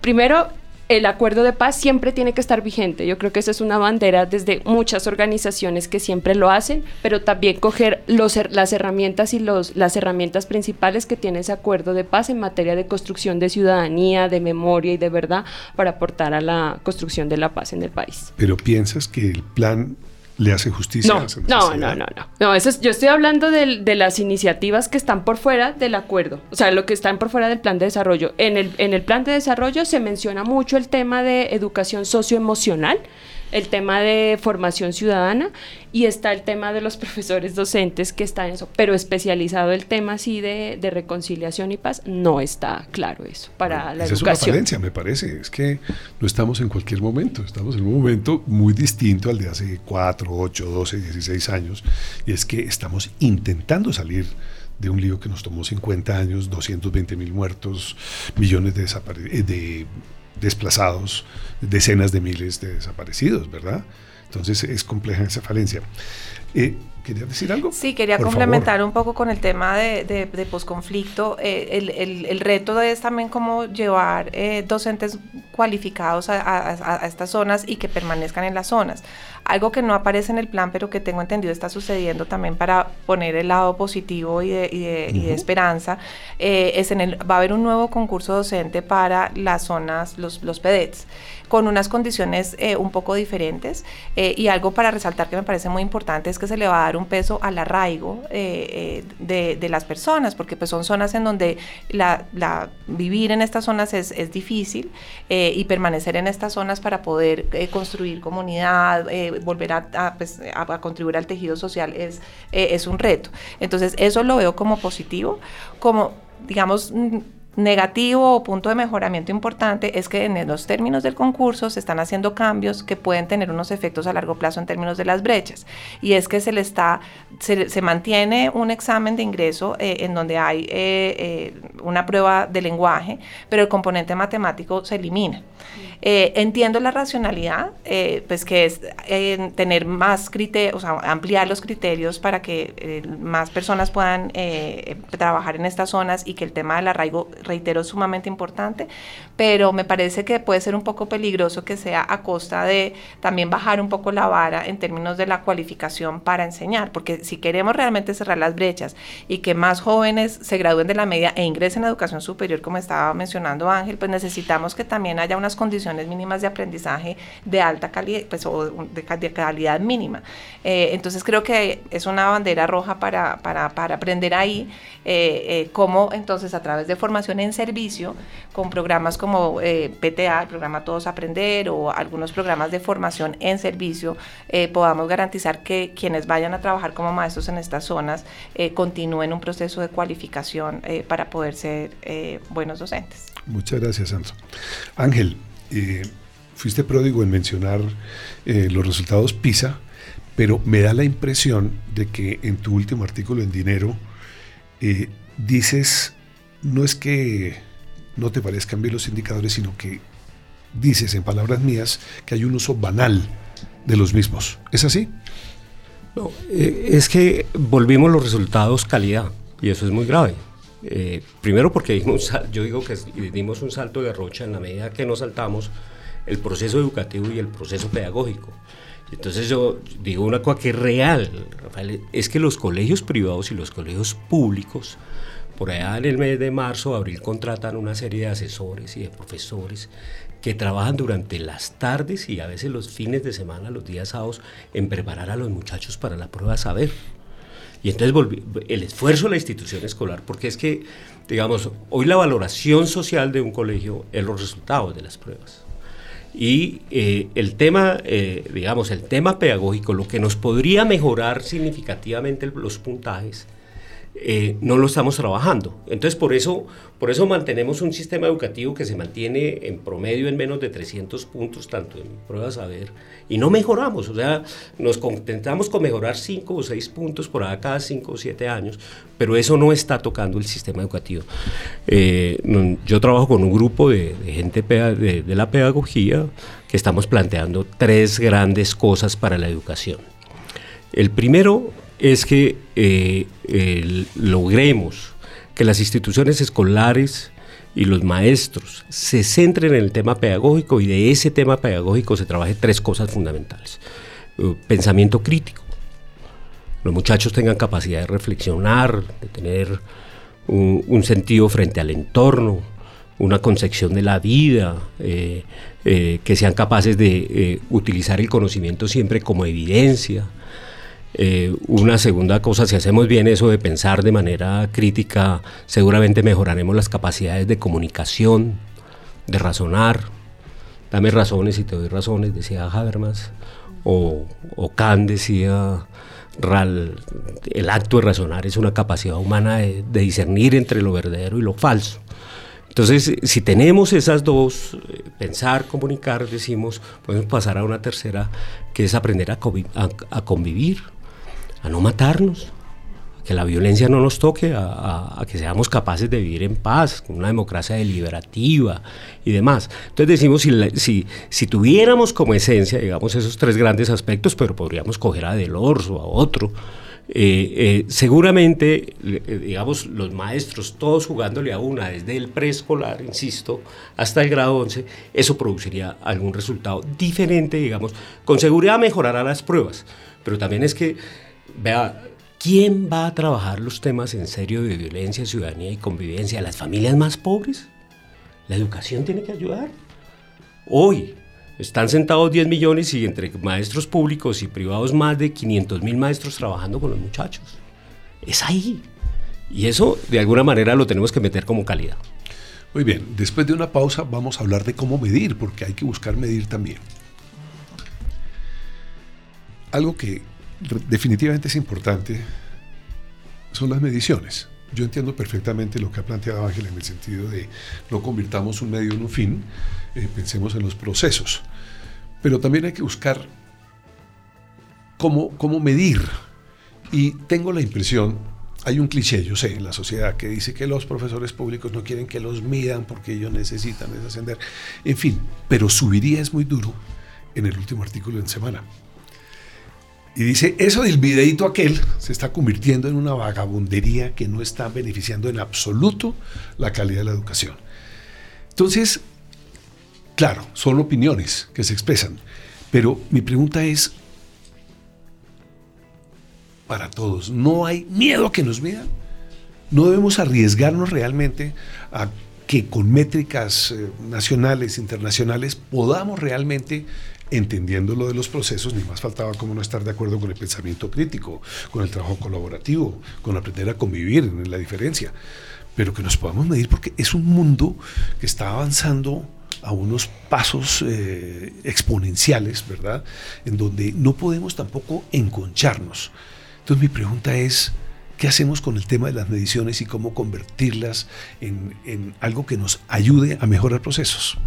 primero el acuerdo de paz siempre tiene que estar vigente. Yo creo que esa es una bandera desde muchas organizaciones que siempre lo hacen, pero también coger las herramientas y los, las herramientas principales que tiene ese acuerdo de paz en materia de construcción de ciudadanía, de memoria y de verdad para aportar a la construcción de la paz en el país. Pero piensas que el plan le hace justicia no, No, no, no, no. no eso yo estoy hablando de, de, las iniciativas que están por fuera del acuerdo, o sea, lo que están por fuera del plan de desarrollo. En el, en el plan de desarrollo se menciona mucho el tema de educación socioemocional, el tema de formación ciudadana y está el tema de los profesores docentes que está en eso, pero especializado el tema así de, de reconciliación y paz, no está claro eso para la educación. Es una falencia, me parece, es que no estamos en cualquier momento, estamos en un momento muy distinto al de hace 4, 8, 12, 16 años, y es que estamos intentando salir de un lío que nos tomó 50 años, 220 mil muertos, millones de, eh, de desplazados, decenas de miles de desaparecidos, ¿verdad? Entonces es compleja esa falencia. Eh, ¿Quería decir algo? Sí, quería complementar un poco con el tema de, de, posconflicto. Eh, el, el, el, reto es también cómo llevar eh, docentes cualificados a, a, a, estas zonas y que permanezcan en las zonas. Algo que no aparece en el plan, pero que tengo entendido está sucediendo también para poner el lado positivo y de, y de, y de esperanza, eh, es en el, va a haber un nuevo concurso docente para las zonas, los, los PEDETs con unas condiciones eh, un poco diferentes. Eh, y algo para resaltar que me parece muy importante es que se le va a dar un peso al arraigo eh, de, de, las personas, porque pues son zonas en donde la, la vivir en estas zonas es, es difícil y permanecer en estas zonas para poder construir comunidad, volver a, a, pues, a, contribuir al tejido social es, es un reto. Entonces eso lo veo como positivo, como digamos negativo o punto de mejoramiento importante es que en los términos del concurso se están haciendo cambios que pueden tener unos efectos a largo plazo en términos de las brechas. Y es que se le está, se, mantiene un examen de ingreso eh, en donde hay eh, eh, una prueba de lenguaje, pero el componente matemático se elimina. Entiendo la racionalidad, pues que es tener más criterios, o sea, ampliar los criterios para que más personas puedan trabajar en estas zonas y que el tema del arraigo reitero, sumamente importante, pero me parece que puede ser un poco peligroso que sea a costa de también bajar un poco la vara en términos de la cualificación para enseñar, porque si queremos realmente cerrar las brechas y que más jóvenes se gradúen de la media e ingresen a educación superior, como estaba mencionando Ángel, pues necesitamos que también haya unas condiciones mínimas de aprendizaje de alta calidad, pues, o de, calidad mínima. Eh, entonces creo que es una bandera roja para, para, para aprender ahí eh, cómo entonces a través de formación en servicio, con programas como PTA, el programa Todos Aprender, o algunos programas de formación en servicio, podamos garantizar que quienes vayan a trabajar como maestros en estas zonas continúen un proceso de cualificación para poder ser buenos docentes. Muchas gracias, Sandro. Ángel, eh, fuiste pródigo en mencionar eh, los resultados PISA, pero me da la impresión de que en tu último artículo en Dinero eh, dices, no es que no te parezcan bien los indicadores, sino que dices, en palabras mías, que hay un uso banal de los mismos. ¿Es así? No, es que volvimos los resultados calidad y eso es muy grave. Eh, primero porque yo digo que dimos un salto de rocha en la medida que nos saltamos el proceso educativo y el proceso pedagógico. Entonces yo digo una cosa que es real, Rafael, es que los colegios privados y los colegios públicos, por allá en el mes de marzo, abril, contratan una serie de asesores y de profesores que trabajan durante las tardes y a veces los fines de semana, los días sábados, en preparar a los muchachos para la prueba saber. Y entonces el esfuerzo de la institución escolar, porque es que, digamos, hoy la valoración social de un colegio es los resultados de las pruebas. Y eh, el tema, eh, digamos, el tema pedagógico, lo que nos podría mejorar significativamente los puntajes, eh, no lo estamos trabajando. Entonces, por eso, por eso mantenemos un sistema educativo que se mantiene en promedio en menos de 300 puntos, tanto en pruebas saber, y no mejoramos. O sea, nos contentamos con mejorar 5 o 6 puntos por cada 5 o 7 años, pero eso no está tocando el sistema educativo. Eh, yo trabajo con un grupo de, gente de, de la pedagogía que estamos planteando tres grandes cosas para la educación. El primero es que eh, logremos que las instituciones escolares y los maestros se centren en el tema pedagógico y de ese tema pedagógico se trabaje tres cosas fundamentales. Uh, pensamiento crítico. Los muchachos tengan capacidad de reflexionar, de tener un, sentido frente al entorno, una concepción de la vida, eh, eh, que sean capaces de utilizar el conocimiento siempre como evidencia, eh, una segunda cosa, si hacemos bien eso de pensar de manera crítica, seguramente mejoraremos las capacidades de comunicación, de razonar. Dame razones y te doy razones, decía Habermas. O, o Kant decía, el acto de razonar es una capacidad humana de, discernir entre lo verdadero y lo falso. Entonces, si tenemos esas dos, eh, pensar, comunicar, decimos, podemos pasar a una tercera, que es aprender a convivir a no matarnos, a que la violencia no nos toque, a, que seamos capaces de vivir en paz, con una democracia deliberativa y demás. Entonces decimos, si, si, tuviéramos como esencia, digamos, esos tres grandes aspectos, pero podríamos coger a Del Orso, a otro, eh, eh, seguramente, eh, digamos, los maestros, todos jugándole a una, desde el preescolar, insisto, hasta el grado 11, eso produciría algún resultado diferente, digamos, con seguridad mejorará las pruebas, pero también es que Vea, ¿quién va a trabajar los temas en serio de violencia, ciudadanía y convivencia? ¿Las familias más pobres? ¿La educación tiene que ayudar? Hoy están sentados 10 millones y entre maestros públicos y privados más de 500 mil maestros trabajando con los muchachos. Es ahí. Y eso de alguna manera lo tenemos que meter como calidad. Muy bien, después de una pausa vamos a hablar de cómo medir, porque hay que buscar medir también. Algo que definitivamente es importante son las mediciones. Yo entiendo perfectamente lo que ha planteado Ángel en el sentido de no convirtamos un medio en un fin, eh, pensemos en los procesos. Pero también hay que buscar cómo, cómo medir. Y tengo la impresión, hay un cliché, yo sé, en la sociedad que dice que los profesores públicos no quieren que los midan porque ellos necesitan desascender. En fin, pero subiría es muy duro en el último artículo en semana. Y dice, eso del videito aquel se está convirtiendo en una vagabundería que no está beneficiando en absoluto la calidad de la educación. Entonces, claro, son opiniones que se expresan, pero mi pregunta es, para todos, ¿no hay miedo a que nos midan? ¿No debemos arriesgarnos realmente a que con métricas eh, nacionales, internacionales, podamos realmente entendiendo lo de los procesos, ni más faltaba como no estar de acuerdo con el pensamiento crítico, con el trabajo colaborativo, con aprender a convivir en la diferencia, pero que nos podamos medir porque es un mundo que está avanzando a unos pasos eh, exponenciales, ¿verdad? En donde no podemos tampoco enconcharnos. Entonces mi pregunta es, ¿qué hacemos con el tema de las mediciones y cómo convertirlas en, en algo que nos ayude a mejorar procesos?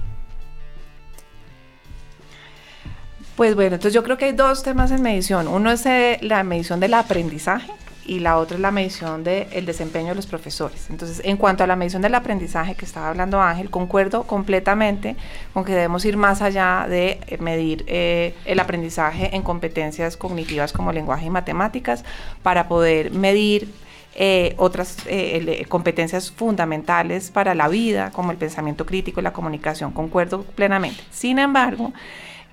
Pues bueno, entonces yo creo que hay dos temas en medición. Uno es eh, la medición del aprendizaje y la otra es la medición del desempeño de los profesores. Entonces, en cuanto a la medición del aprendizaje que estaba hablando Ángel, concuerdo completamente con que debemos ir más allá de eh, medir eh, el aprendizaje en competencias cognitivas como lenguaje y matemáticas para poder medir otras competencias fundamentales para la vida, como el pensamiento crítico y la comunicación. Concuerdo plenamente. Sin embargo,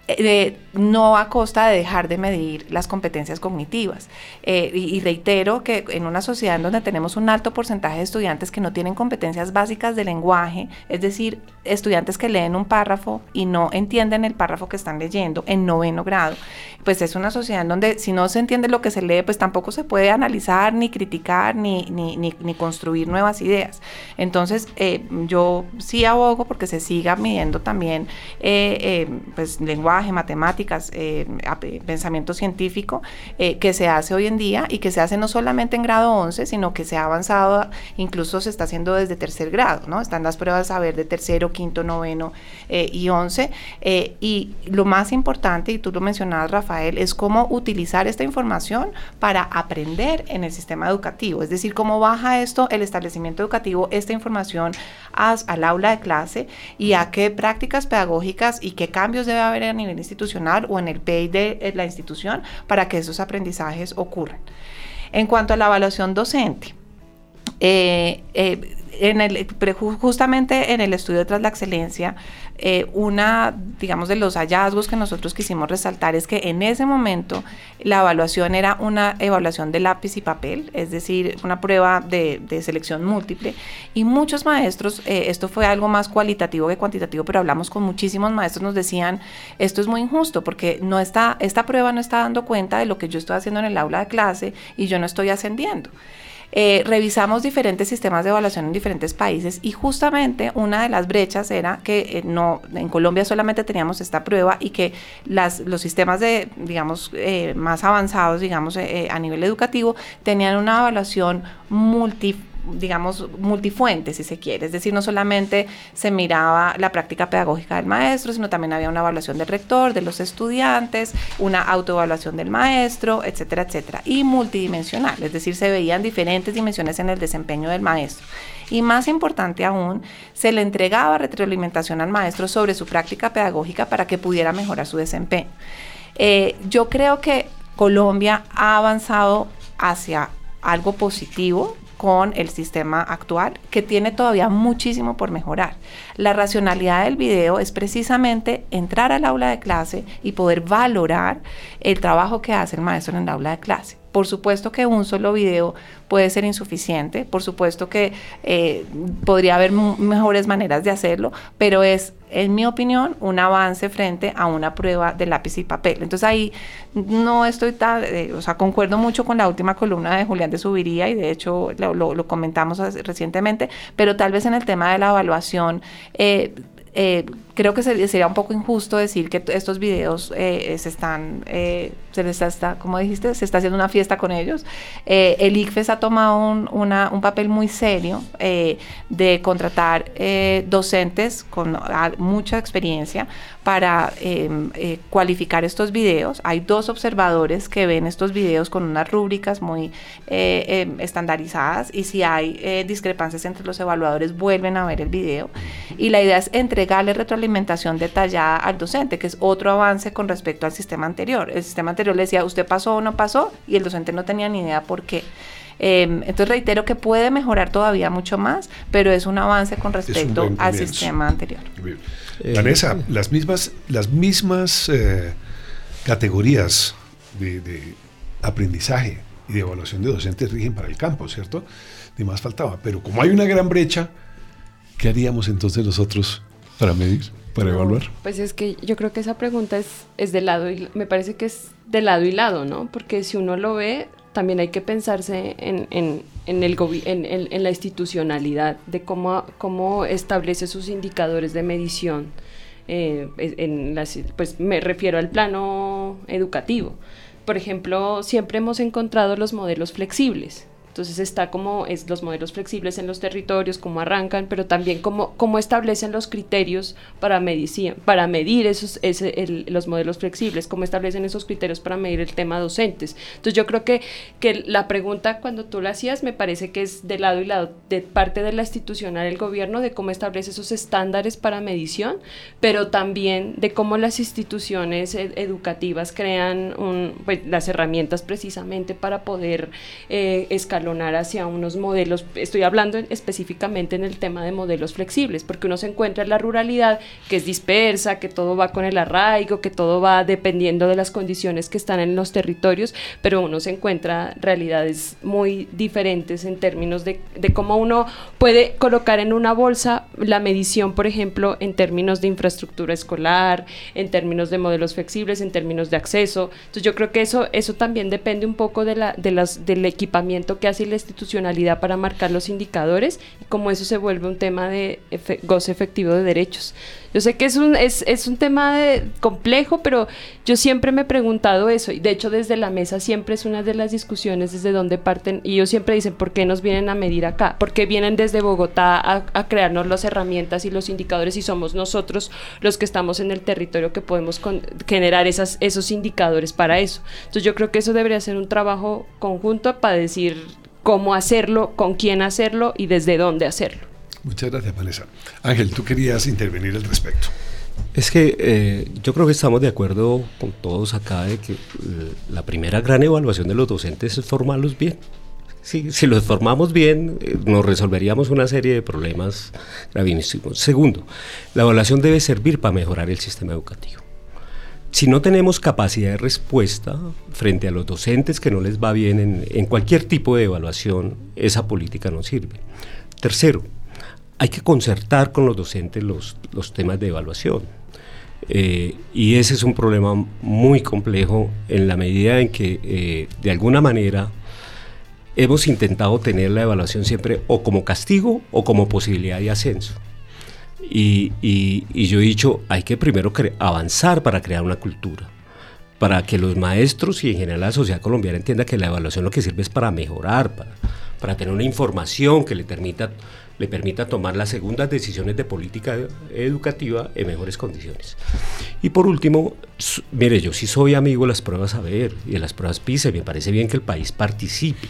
eh, no a costa de dejar de medir las competencias cognitivas. Eh, y, reitero que en una sociedad en donde tenemos un alto porcentaje de estudiantes que no tienen competencias básicas de lenguaje, es decir, estudiantes que leen un párrafo y no entienden el párrafo que están leyendo en noveno grado, pues es una sociedad en donde si no se entiende lo que se lee, pues tampoco se puede analizar, ni criticar, ni, ni, ni, construir nuevas ideas. Entonces, eh, yo sí abogo porque se siga midiendo también pues lenguaje matemáticas, eh, pensamiento científico, eh, que se hace hoy en día y que se hace no solamente en grado 11, sino que se ha avanzado, incluso se está haciendo desde tercer grado, ¿no? Están las pruebas a ver de tercero, quinto, noveno eh, y once. y lo más importante, y tú lo mencionabas, Rafael, es cómo utilizar esta información para aprender en el sistema educativo, es decir, cómo baja esto el establecimiento educativo, esta información al aula de clase y a qué prácticas pedagógicas y qué cambios debe haber en nivel institucional o en el PEI de eh, la institución para que esos aprendizajes ocurran. En cuanto a la evaluación docente, eh, eh, en el, justamente en el estudio tras la excelencia, eh, una, digamos, de los hallazgos que nosotros quisimos resaltar es que en ese momento la evaluación era una evaluación de lápiz y papel, es decir, una prueba de, selección múltiple. Y muchos maestros, eh, esto fue algo más cualitativo que cuantitativo, pero hablamos con muchísimos maestros, nos decían, esto es muy injusto porque no está, esta prueba no está dando cuenta de lo que yo estoy haciendo en el aula de clase y yo no estoy ascendiendo. Eh, revisamos diferentes sistemas de evaluación en diferentes países y justamente una de las brechas era que eh, no en Colombia solamente teníamos esta prueba y que las, los sistemas de digamos eh, más avanzados digamos a nivel educativo tenían una evaluación multi digamos, multifuente, si se quiere. Es decir, no solamente se miraba la práctica pedagógica del maestro, sino también había una evaluación del rector, de los estudiantes, una autoevaluación del maestro, etcétera, etcétera. Y multidimensional, es decir, se veían diferentes dimensiones en el desempeño del maestro. Y más importante aún, se le entregaba retroalimentación al maestro sobre su práctica pedagógica para que pudiera mejorar su desempeño. Eh, yo creo que Colombia ha avanzado hacia algo positivo con el sistema actual, que tiene todavía muchísimo por mejorar. La racionalidad del video es precisamente entrar al aula de clase y poder valorar el trabajo que hace el maestro en el aula de clase. Por supuesto que un solo video puede ser insuficiente, por supuesto que eh, podría haber mejores maneras de hacerlo, pero es, en mi opinión, un avance frente a una prueba de lápiz y papel. Entonces ahí no estoy tan, eh, o sea, concuerdo mucho con la última columna de Julián de Subiría y de hecho lo, comentamos recientemente, pero tal vez en el tema de la evaluación, eh, creo que sería un poco injusto decir que estos videos eh, se están, eh, se les está, como dijiste, se está haciendo una fiesta con ellos. el ICFES ha tomado un, un papel muy serio de contratar docentes con mucha experiencia para cualificar estos videos. Hay dos observadores que ven estos videos con unas rúbricas muy em, estandarizadas y si hay discrepancias entre los evaluadores vuelven a ver el video. Y la idea es entregar darle retroalimentación detallada al docente, que es otro avance con respecto al sistema anterior. El sistema anterior le decía, usted pasó o no pasó, y el docente no tenía ni idea por qué. Em, entonces reitero que puede mejorar todavía mucho más, pero es un avance con respecto al sistema anterior. Eh, Vanessa, las mismas, las mismas eh, categorías de, de, aprendizaje y de evaluación de docentes rigen para el campo, ¿cierto? Ni más faltaba. Pero como hay una gran brecha, ¿Qué haríamos entonces nosotros para medir, para evaluar? Pues es que yo creo que esa pregunta es, es de lado y me parece que es de lado y lado, ¿no? Porque si uno lo ve, también hay que pensarse en, en, en el en, en, la institucionalidad de cómo, cómo establece sus indicadores de medición. Eh, en las, pues me refiero al plano educativo. Por ejemplo, siempre hemos encontrado los modelos flexibles. Entonces está como es los modelos flexibles en los territorios, cómo arrancan, pero también cómo, cómo establecen los criterios para, para medir esos, ese, los modelos flexibles, cómo establecen esos criterios para medir el tema docentes. Entonces yo creo que, que la pregunta cuando tú la hacías me parece que es de lado y lado, de parte de la institucional, el gobierno, de cómo establece esos estándares para medición, pero también de cómo las instituciones educativas crean un, pues, las herramientas precisamente para poder eh, escalar hacia unos modelos, estoy hablando específicamente en el tema de modelos flexibles, porque uno se encuentra en la ruralidad que es dispersa, que todo va con el arraigo, que todo va dependiendo de las condiciones que están en los territorios, pero uno se encuentra realidades muy diferentes en términos de, de cómo uno puede colocar en una bolsa la medición, por ejemplo, en términos de infraestructura escolar, en términos de modelos flexibles, en términos de acceso. Entonces yo creo que eso, eso también depende un poco de la, de las, del equipamiento que y la institucionalidad para marcar los indicadores y cómo eso se vuelve un tema de goce efectivo de derechos. Yo sé que es un, es, es un tema complejo, pero yo siempre me he preguntado eso y de hecho desde la mesa siempre es una de las discusiones desde donde parten y ellos siempre dicen, ¿por qué nos vienen a medir acá? ¿Por qué vienen desde Bogotá a, a crearnos las herramientas y los indicadores y somos nosotros los que estamos en el territorio que podemos generar esas, esos indicadores para eso? Entonces yo creo que eso debería ser un trabajo conjunto para decir cómo hacerlo, con quién hacerlo y desde dónde hacerlo. Muchas gracias, Vanessa. Ángel, tú querías intervenir al respecto. Es que eh, yo creo que estamos de acuerdo con todos acá de que eh, la primera gran evaluación de los docentes es formarlos bien. si los formamos bien, eh, nos resolveríamos una serie de problemas gravísimos. Segundo, la evaluación debe servir para mejorar el sistema educativo. Si no tenemos capacidad de respuesta frente a los docentes que no les va bien en, cualquier tipo de evaluación, esa política no sirve. Tercero, hay que concertar con los docentes los, temas de evaluación. Eh, y ese es un problema muy complejo en la medida en que eh, de alguna manera hemos intentado tener la evaluación siempre o como castigo o como posibilidad de ascenso. Y, yo he dicho, hay que primero avanzar para crear una cultura, para que los maestros y en general la sociedad colombiana entienda que la evaluación lo que sirve es para mejorar, para, tener una información que le permita, tomar las segundas decisiones de política educativa en mejores condiciones. Y por último, mire, yo sí soy amigo de las pruebas a ver y de las pruebas PISA, me parece bien que el país participe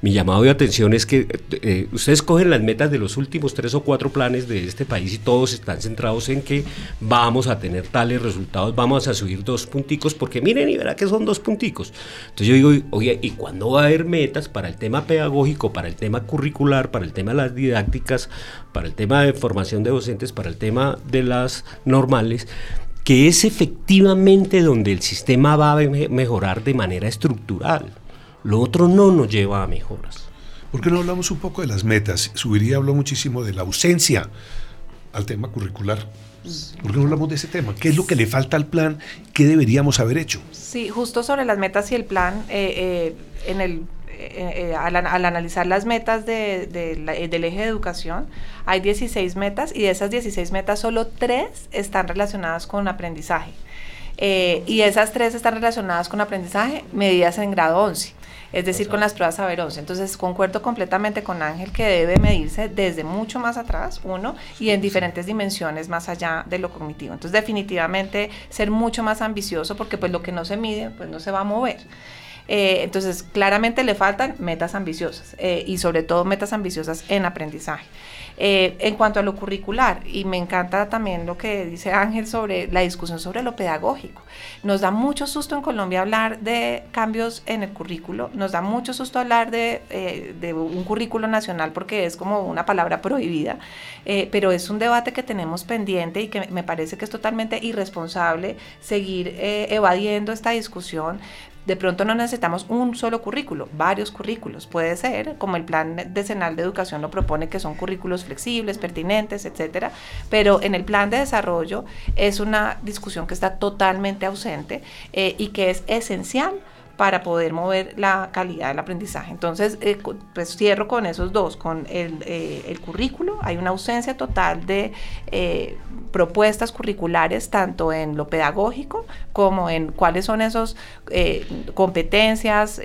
mi llamado de atención es que eh, ustedes cogen las metas de los últimos tres o cuatro planes de este país y todos están centrados en que vamos a tener tales resultados, vamos a subir dos punticos, porque miren y verá que son dos punticos. Entonces yo digo, oye, ¿y cuándo va a haber metas para el tema pedagógico, para el tema curricular, para el tema de las didácticas, para el tema de formación de docentes, para el tema de las normales? que es efectivamente donde el sistema va a mejorar de manera estructural. Lo otro no nos lleva a mejoras. ¿Por qué no hablamos un poco de las metas? Subiría habló muchísimo de la ausencia al tema curricular. ¿Por qué no hablamos de ese tema? ¿Qué es lo que le falta al plan? ¿Qué deberíamos haber hecho? Sí, justo sobre las metas y el plan, eh, eh, en el, eh, al, analizar las metas del eje de educación, hay 16 metas y de esas 16 metas solo 3 están relacionadas con aprendizaje. y esas 3 están relacionadas con aprendizaje medidas en grado 11 es decir, con las pruebas 11. Entonces, concuerdo completamente con Ángel que debe medirse desde mucho más atrás, uno, y en diferentes dimensiones más allá de lo cognitivo. Entonces, definitivamente ser mucho más ambicioso porque pues lo que no se mide, pues no se va a mover. Eh, entonces, claramente le faltan metas ambiciosas eh, y sobre todo metas ambiciosas en aprendizaje. Eh, en cuanto a lo curricular, y me encanta también lo que dice Ángel sobre la discusión sobre lo pedagógico. Nos da mucho susto en Colombia hablar de cambios en el currículo, nos da mucho susto hablar de, eh, un currículo nacional porque es como una palabra prohibida, eh, pero es un debate que tenemos pendiente y que me parece que es totalmente irresponsable seguir evadiendo esta discusión De pronto no necesitamos un solo currículo, varios currículos. Puede ser, como el plan decenal de educación lo propone, que son currículos flexibles, pertinentes, etcétera. Pero en el plan de desarrollo es una discusión que está totalmente ausente eh, y que es esencial para poder mover la calidad del aprendizaje. Entonces, eh, pues cierro con esos dos, con el, eh, el currículo, hay una ausencia total de eh, propuestas curriculares, tanto en lo pedagógico como en cuáles son esas competencias,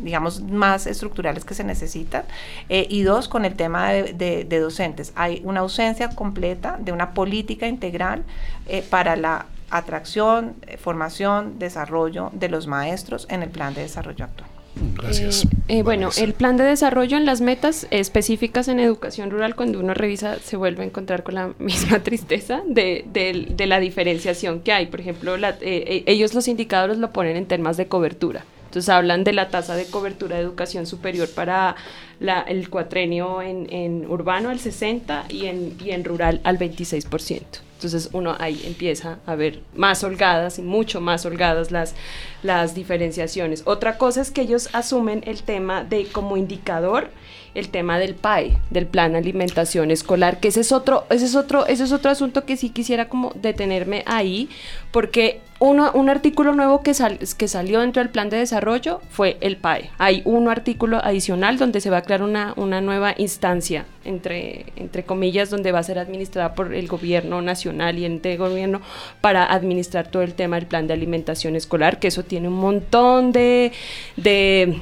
digamos, más estructurales que se necesitan. y dos, con el tema de, de, docentes. Hay una ausencia completa de una política integral para la atracción, eh, formación, desarrollo de los maestros en el plan de desarrollo actual. Gracias. Eh, eh, bueno, el plan de desarrollo en las metas específicas en educación rural, cuando uno revisa, se vuelve a encontrar con la misma tristeza de, de, la diferenciación que hay. Por ejemplo, ellos los indicadores lo ponen en temas de cobertura. Entonces hablan de la tasa de cobertura de educación superior para la, el cuatrenio en, en, urbano al 60 y en, y en rural al 26%. Entonces uno ahí empieza a ver más holgadas y mucho más holgadas las, las diferenciaciones. Otra cosa es que ellos asumen el tema de como indicador el tema del PAE, del Plan Alimentación Escolar, que ese es otro, ese es otro, ese es otro asunto que sí quisiera como detenerme ahí, porque uno, un artículo nuevo que, sal, que salió dentro del plan de desarrollo fue el PAE. Hay un artículo adicional donde se va a crear una, una nueva instancia, entre, entre comillas, donde va a ser administrada por el gobierno nacional y ente de gobierno para administrar todo el tema del plan de alimentación escolar, que eso tiene un montón de, de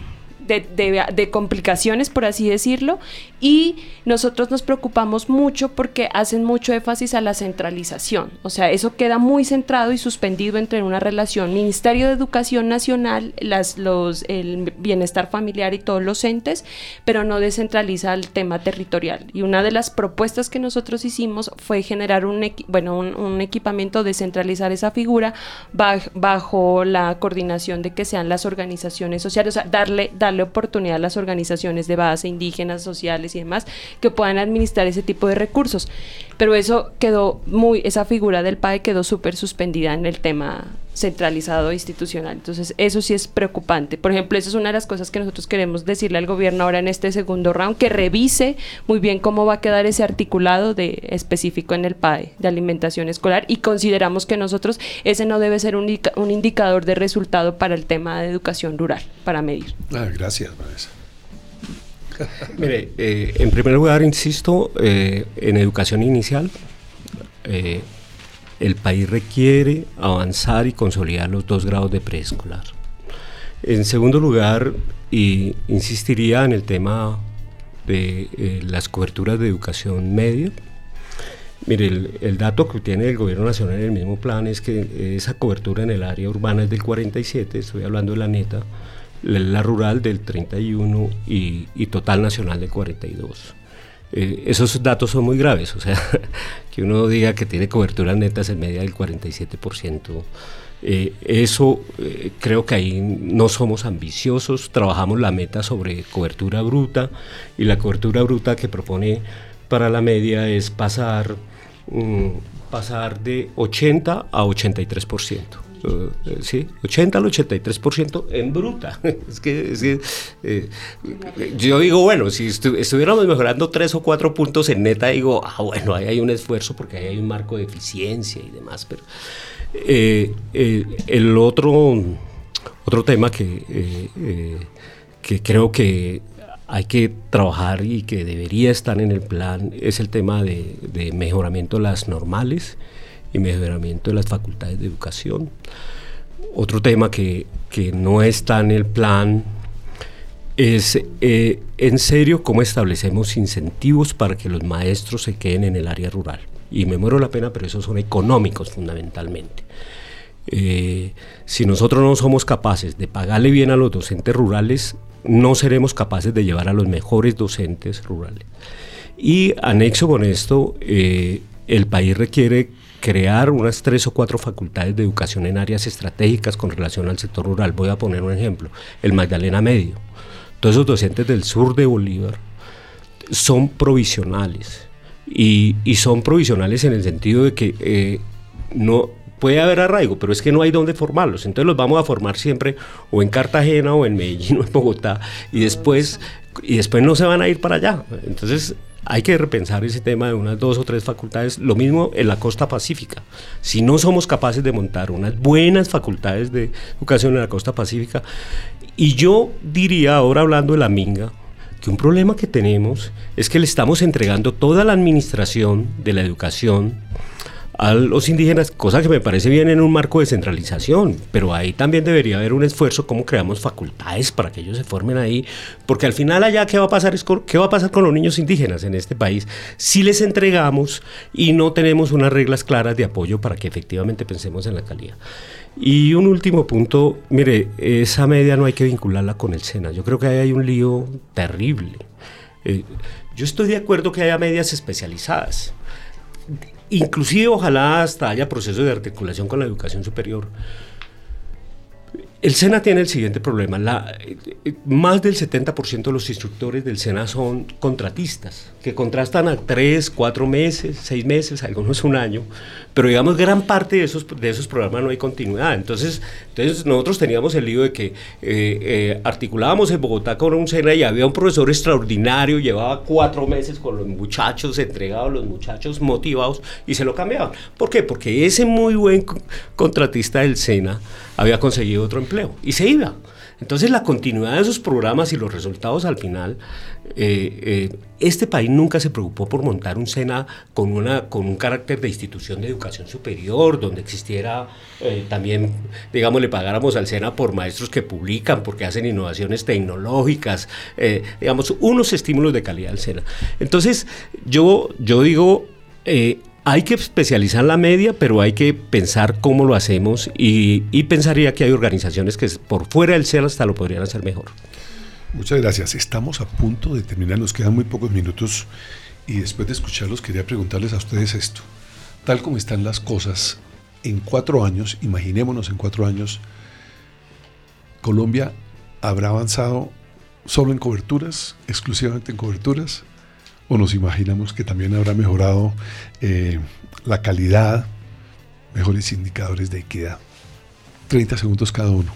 de, complicaciones, por así decirlo, y nosotros nos preocupamos mucho porque hacen mucho énfasis a la centralización, o sea, eso queda muy centrado y suspendido entre una relación Ministerio de Educación Nacional, las, los, el bienestar familiar y todos los entes, pero no descentraliza el tema territorial. Y una de las propuestas que nosotros hicimos fue generar un, bueno, un, equipamiento, descentralizar esa figura bajo, la coordinación de que sean las organizaciones sociales, o sea, darle, darle oportunidad a las organizaciones de base, indígenas, sociales y demás, que puedan administrar ese tipo de recursos. Pero eso quedó muy, esa figura del PAE quedó súper suspendida en el tema centralizado institucional. Entonces, eso sí es preocupante. Por ejemplo, esa es una de las cosas que nosotros queremos decirle al gobierno ahora en este segundo round, que revise muy bien cómo va a quedar ese articulado de específico en el PAE de alimentación escolar y consideramos que nosotros ese no debe ser un, un indicador de resultado para el tema de educación rural, para medir. Ah, gracias, Vanessa. Mire, eh, en primer lugar, insisto, eh, en educación inicial, eh, el país requiere avanzar y consolidar los dos grados de preescolar. En segundo lugar, y insistiría en el tema de eh, las coberturas de educación media. Mire, el, dato que tiene el gobierno nacional en el mismo plan es que esa cobertura en el área urbana es del 47, estoy hablando de la neta, la, rural del 31 y, y total nacional del 42. Eh, esos datos son muy graves, o sea, que uno diga que tiene coberturas netas en media del 47%. Eh, eso eh, creo que ahí no somos ambiciosos, trabajamos la meta sobre cobertura bruta y la cobertura bruta que propone para la media es pasar, mm, pasar de 80 a 83%. Eh, sí, 80 al 83% en bruta. es que, eh, yo digo, bueno, si estuviéramos mejorando 3 o 4 puntos en neta, digo, ah, bueno, ahí hay un esfuerzo porque ahí hay un marco de eficiencia y demás, pero eh, el otro, otro tema que, que creo que hay que trabajar y que debería estar en el plan es el tema de, de mejoramiento de las normales y mejoramiento de las facultades de educación. Otro tema que, que no está en el plan es eh, en serio cómo establecemos incentivos para que los maestros se queden en el área rural. Y me muero la pena, pero esos son económicos fundamentalmente. Eh, si nosotros no somos capaces de pagarle bien a los docentes rurales, no seremos capaces de llevar a los mejores docentes rurales. Y anexo con esto, eh, el país requiere crear unas tres o cuatro facultades de educación en áreas estratégicas con relación al sector rural. Voy a poner un ejemplo, el Magdalena Medio. Todos esos docentes del sur de Bolívar son provisionales y, son provisionales en el sentido de que eh, no puede haber arraigo, pero es que no hay dónde formarlos. Entonces los vamos a formar siempre o en Cartagena o en Medellín o en Bogotá y después, y después no se van a ir para allá. Entonces hay que repensar ese tema de unas dos o tres facultades. Lo mismo en la costa pacífica. Si no somos capaces de montar unas buenas facultades de educación en la costa pacífica, y yo diría, ahora hablando de la Minga, que un problema que tenemos es que le estamos entregando toda la administración de la educación a los indígenas, cosa que me parece bien en un marco de centralización, pero ahí también debería haber un esfuerzo cómo creamos facultades para que ellos se formen ahí, porque al final allá qué va a pasar es qué va a pasar con los niños indígenas en este país si les entregamos y no tenemos unas reglas claras de apoyo para que efectivamente pensemos en la calidad. Y un último punto, mire, esa media no hay que vincularla con el SENA. Yo creo que ahí hay un lío terrible. Eh, yo estoy de acuerdo que haya medias especializadas. Inclusive ojalá hasta haya procesos de articulación con la educación superior. El SENA tiene el siguiente problema. La, eh, más del 70% de los instructores del SENA son contratistas, que contrastan a tres, cuatro meses, seis meses, algunos un año, pero digamos gran parte de esos, de esos programas no hay continuidad. Entonces, entonces nosotros teníamos el lío de que eh, eh, articulábamos en Bogotá con un SENA y había un profesor extraordinario, llevaba cuatro meses con los muchachos entregados, los muchachos motivados, y se lo cambiaban. ¿Por qué? Porque ese muy buen contratista del SENA había conseguido otro empleo y se iba. Entonces la continuidad de esos programas y los resultados al final, eh, eh, este país nunca se preocupó por montar un SENA con, una, con un carácter de institución de educación superior, donde existiera eh, también, digamos, le pagáramos al SENA por maestros que publican, porque hacen innovaciones tecnológicas, digamos, unos estímulos de calidad al SENA. Entonces yo, yo digo hay que especializar la media, pero hay que pensar cómo lo hacemos y, pensaría que hay organizaciones que por fuera del CEL hasta lo podrían hacer mejor. Muchas gracias. Estamos a punto de terminar, nos quedan muy pocos minutos y después de escucharlos quería preguntarles a ustedes esto. Tal como están las cosas, en cuatro años, imaginémonos en cuatro años, Colombia habrá avanzado solo en coberturas, exclusivamente en coberturas, o nos imaginamos que también habrá mejorado eh, la calidad, mejores indicadores de equidad. 30 segundos cada uno.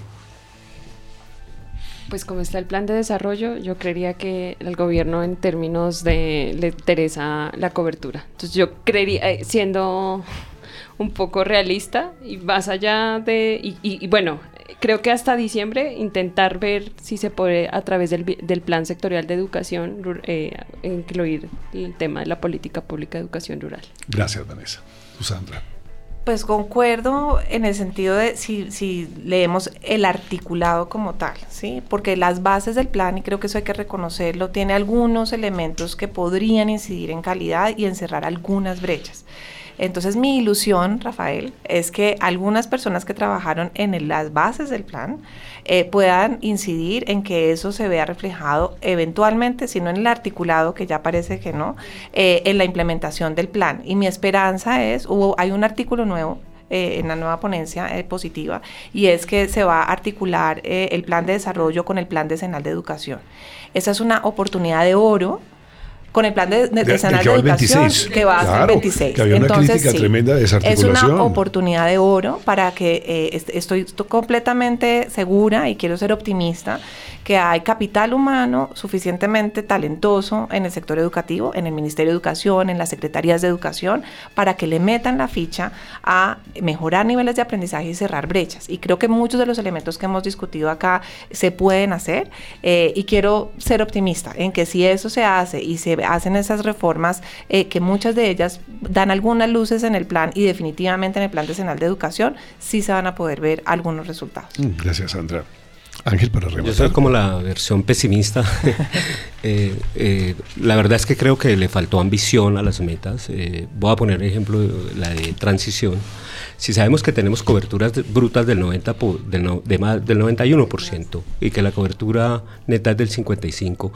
Pues como está el plan de desarrollo, yo creería que el gobierno en términos de le interesa la cobertura. Entonces yo creería, eh, siendo un poco realista y más allá de, y bueno, creo que hasta diciembre intentar ver si se puede a través del, del plan sectorial de educación eh, incluir el tema de la política pública de educación rural. Gracias, Vanessa. Sandra. Pues concuerdo en el sentido de si, si, leemos el articulado como tal, ¿sí? Porque las bases del plan, y creo que eso hay que reconocerlo, tiene algunos elementos que podrían incidir en calidad y encerrar algunas brechas. Entonces mi ilusión, Rafael, es que algunas personas que trabajaron en las bases del plan eh, puedan incidir en que eso se vea reflejado eventualmente, si no en el articulado, que ya parece que no, eh, en la implementación del plan. Y mi esperanza es, hubo, hay un artículo nuevo eh, en la nueva ponencia positiva y es que se va a articular el plan de desarrollo con el plan decenal de educación. Esa es una oportunidad de oro con el plan de, de, de, que va a ser 26. Que había una Entonces, crítica sí, tremenda de desarticulación. Es una oportunidad de oro para que eh, estoy, estoy completamente segura y quiero ser optimista que hay capital humano suficientemente talentoso en el sector educativo, en el Ministerio de Educación, en las secretarías de educación, para que le metan la ficha a mejorar niveles de aprendizaje y cerrar brechas. Y creo que muchos de los elementos que hemos discutido acá se pueden hacer eh, y quiero ser optimista en que si eso se hace y se hacen esas reformas, eh, que muchas de ellas dan algunas luces en el plan y definitivamente en el plan decenal de educación, sí se van a poder ver algunos resultados. Mm, gracias, Sandra. Ángel, para rematar. Yo soy como la versión pesimista. eh, eh, la verdad es que creo que le faltó ambición a las metas. Eh, voy a poner ejemplo la de transición. Si sabemos que tenemos coberturas brutas del, 90 del, no, de más, del 91% y que la cobertura neta es del 55%,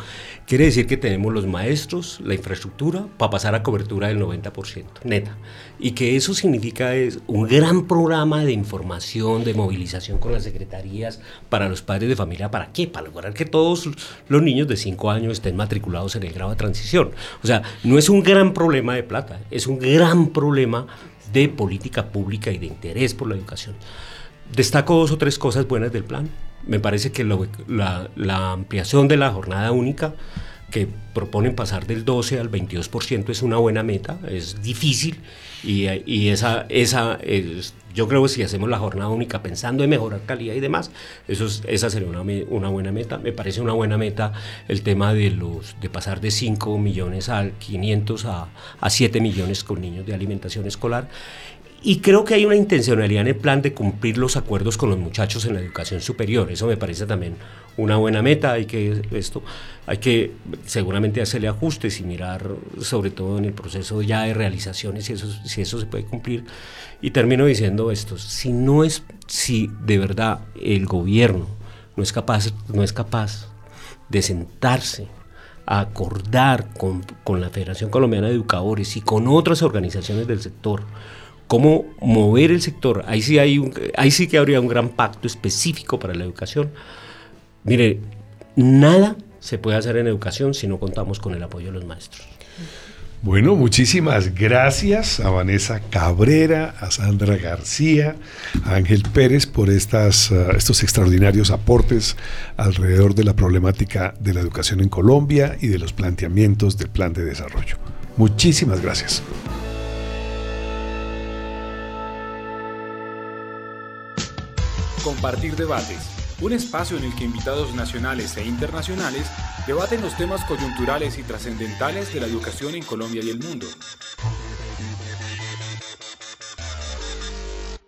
quiere decir que tenemos los maestros, la infraestructura para pasar a cobertura del 90% neta. Y que eso significa es un gran programa de información, de movilización con las secretarías para los padres de familia. ¿Para qué? Para lograr que todos los niños de 5 años estén matriculados en el grado de transición. O sea, no es un gran problema de plata, es un gran problema de política pública y de interés por la educación. Destaco dos o tres cosas buenas del plan. Me parece que la, ampliación de la jornada única que proponen pasar del 12 al 22% es una buena meta, es difícil y, y esa, esa yo creo que si hacemos la jornada única pensando en mejorar calidad y demás, eso esa sería una, una, buena meta. Me parece una buena meta el tema de, los, de pasar de 5 millones a 500 a, a 7 millones con niños de alimentación escolar y creo que hay una intencionalidad en el plan de cumplir los acuerdos con los muchachos en la educación superior. Eso me parece también una buena meta. Hay que esto, hay que seguramente hacerle ajustes y mirar, sobre todo en el proceso ya de realizaciones, si eso, si eso se puede cumplir. Y termino diciendo esto: si no es, si de verdad el gobierno no es capaz, no es capaz de sentarse a acordar con, con la Federación Colombiana de Educadores y con otras organizaciones del sector cómo mover el sector. Ahí sí, hay ahí sí que habría un gran pacto específico para la educación. Mire, nada se puede hacer en educación si no contamos con el apoyo de los maestros. Bueno, muchísimas gracias a Vanessa Cabrera, a Sandra García, a Ángel Pérez por estas, uh, estos extraordinarios aportes alrededor de la problemática de la educación en Colombia y de los planteamientos del plan de desarrollo. Muchísimas gracias. Compartir debates, un espacio en el que invitados nacionales e internacionales debaten los temas coyunturales y trascendentales de la educación en Colombia y el mundo.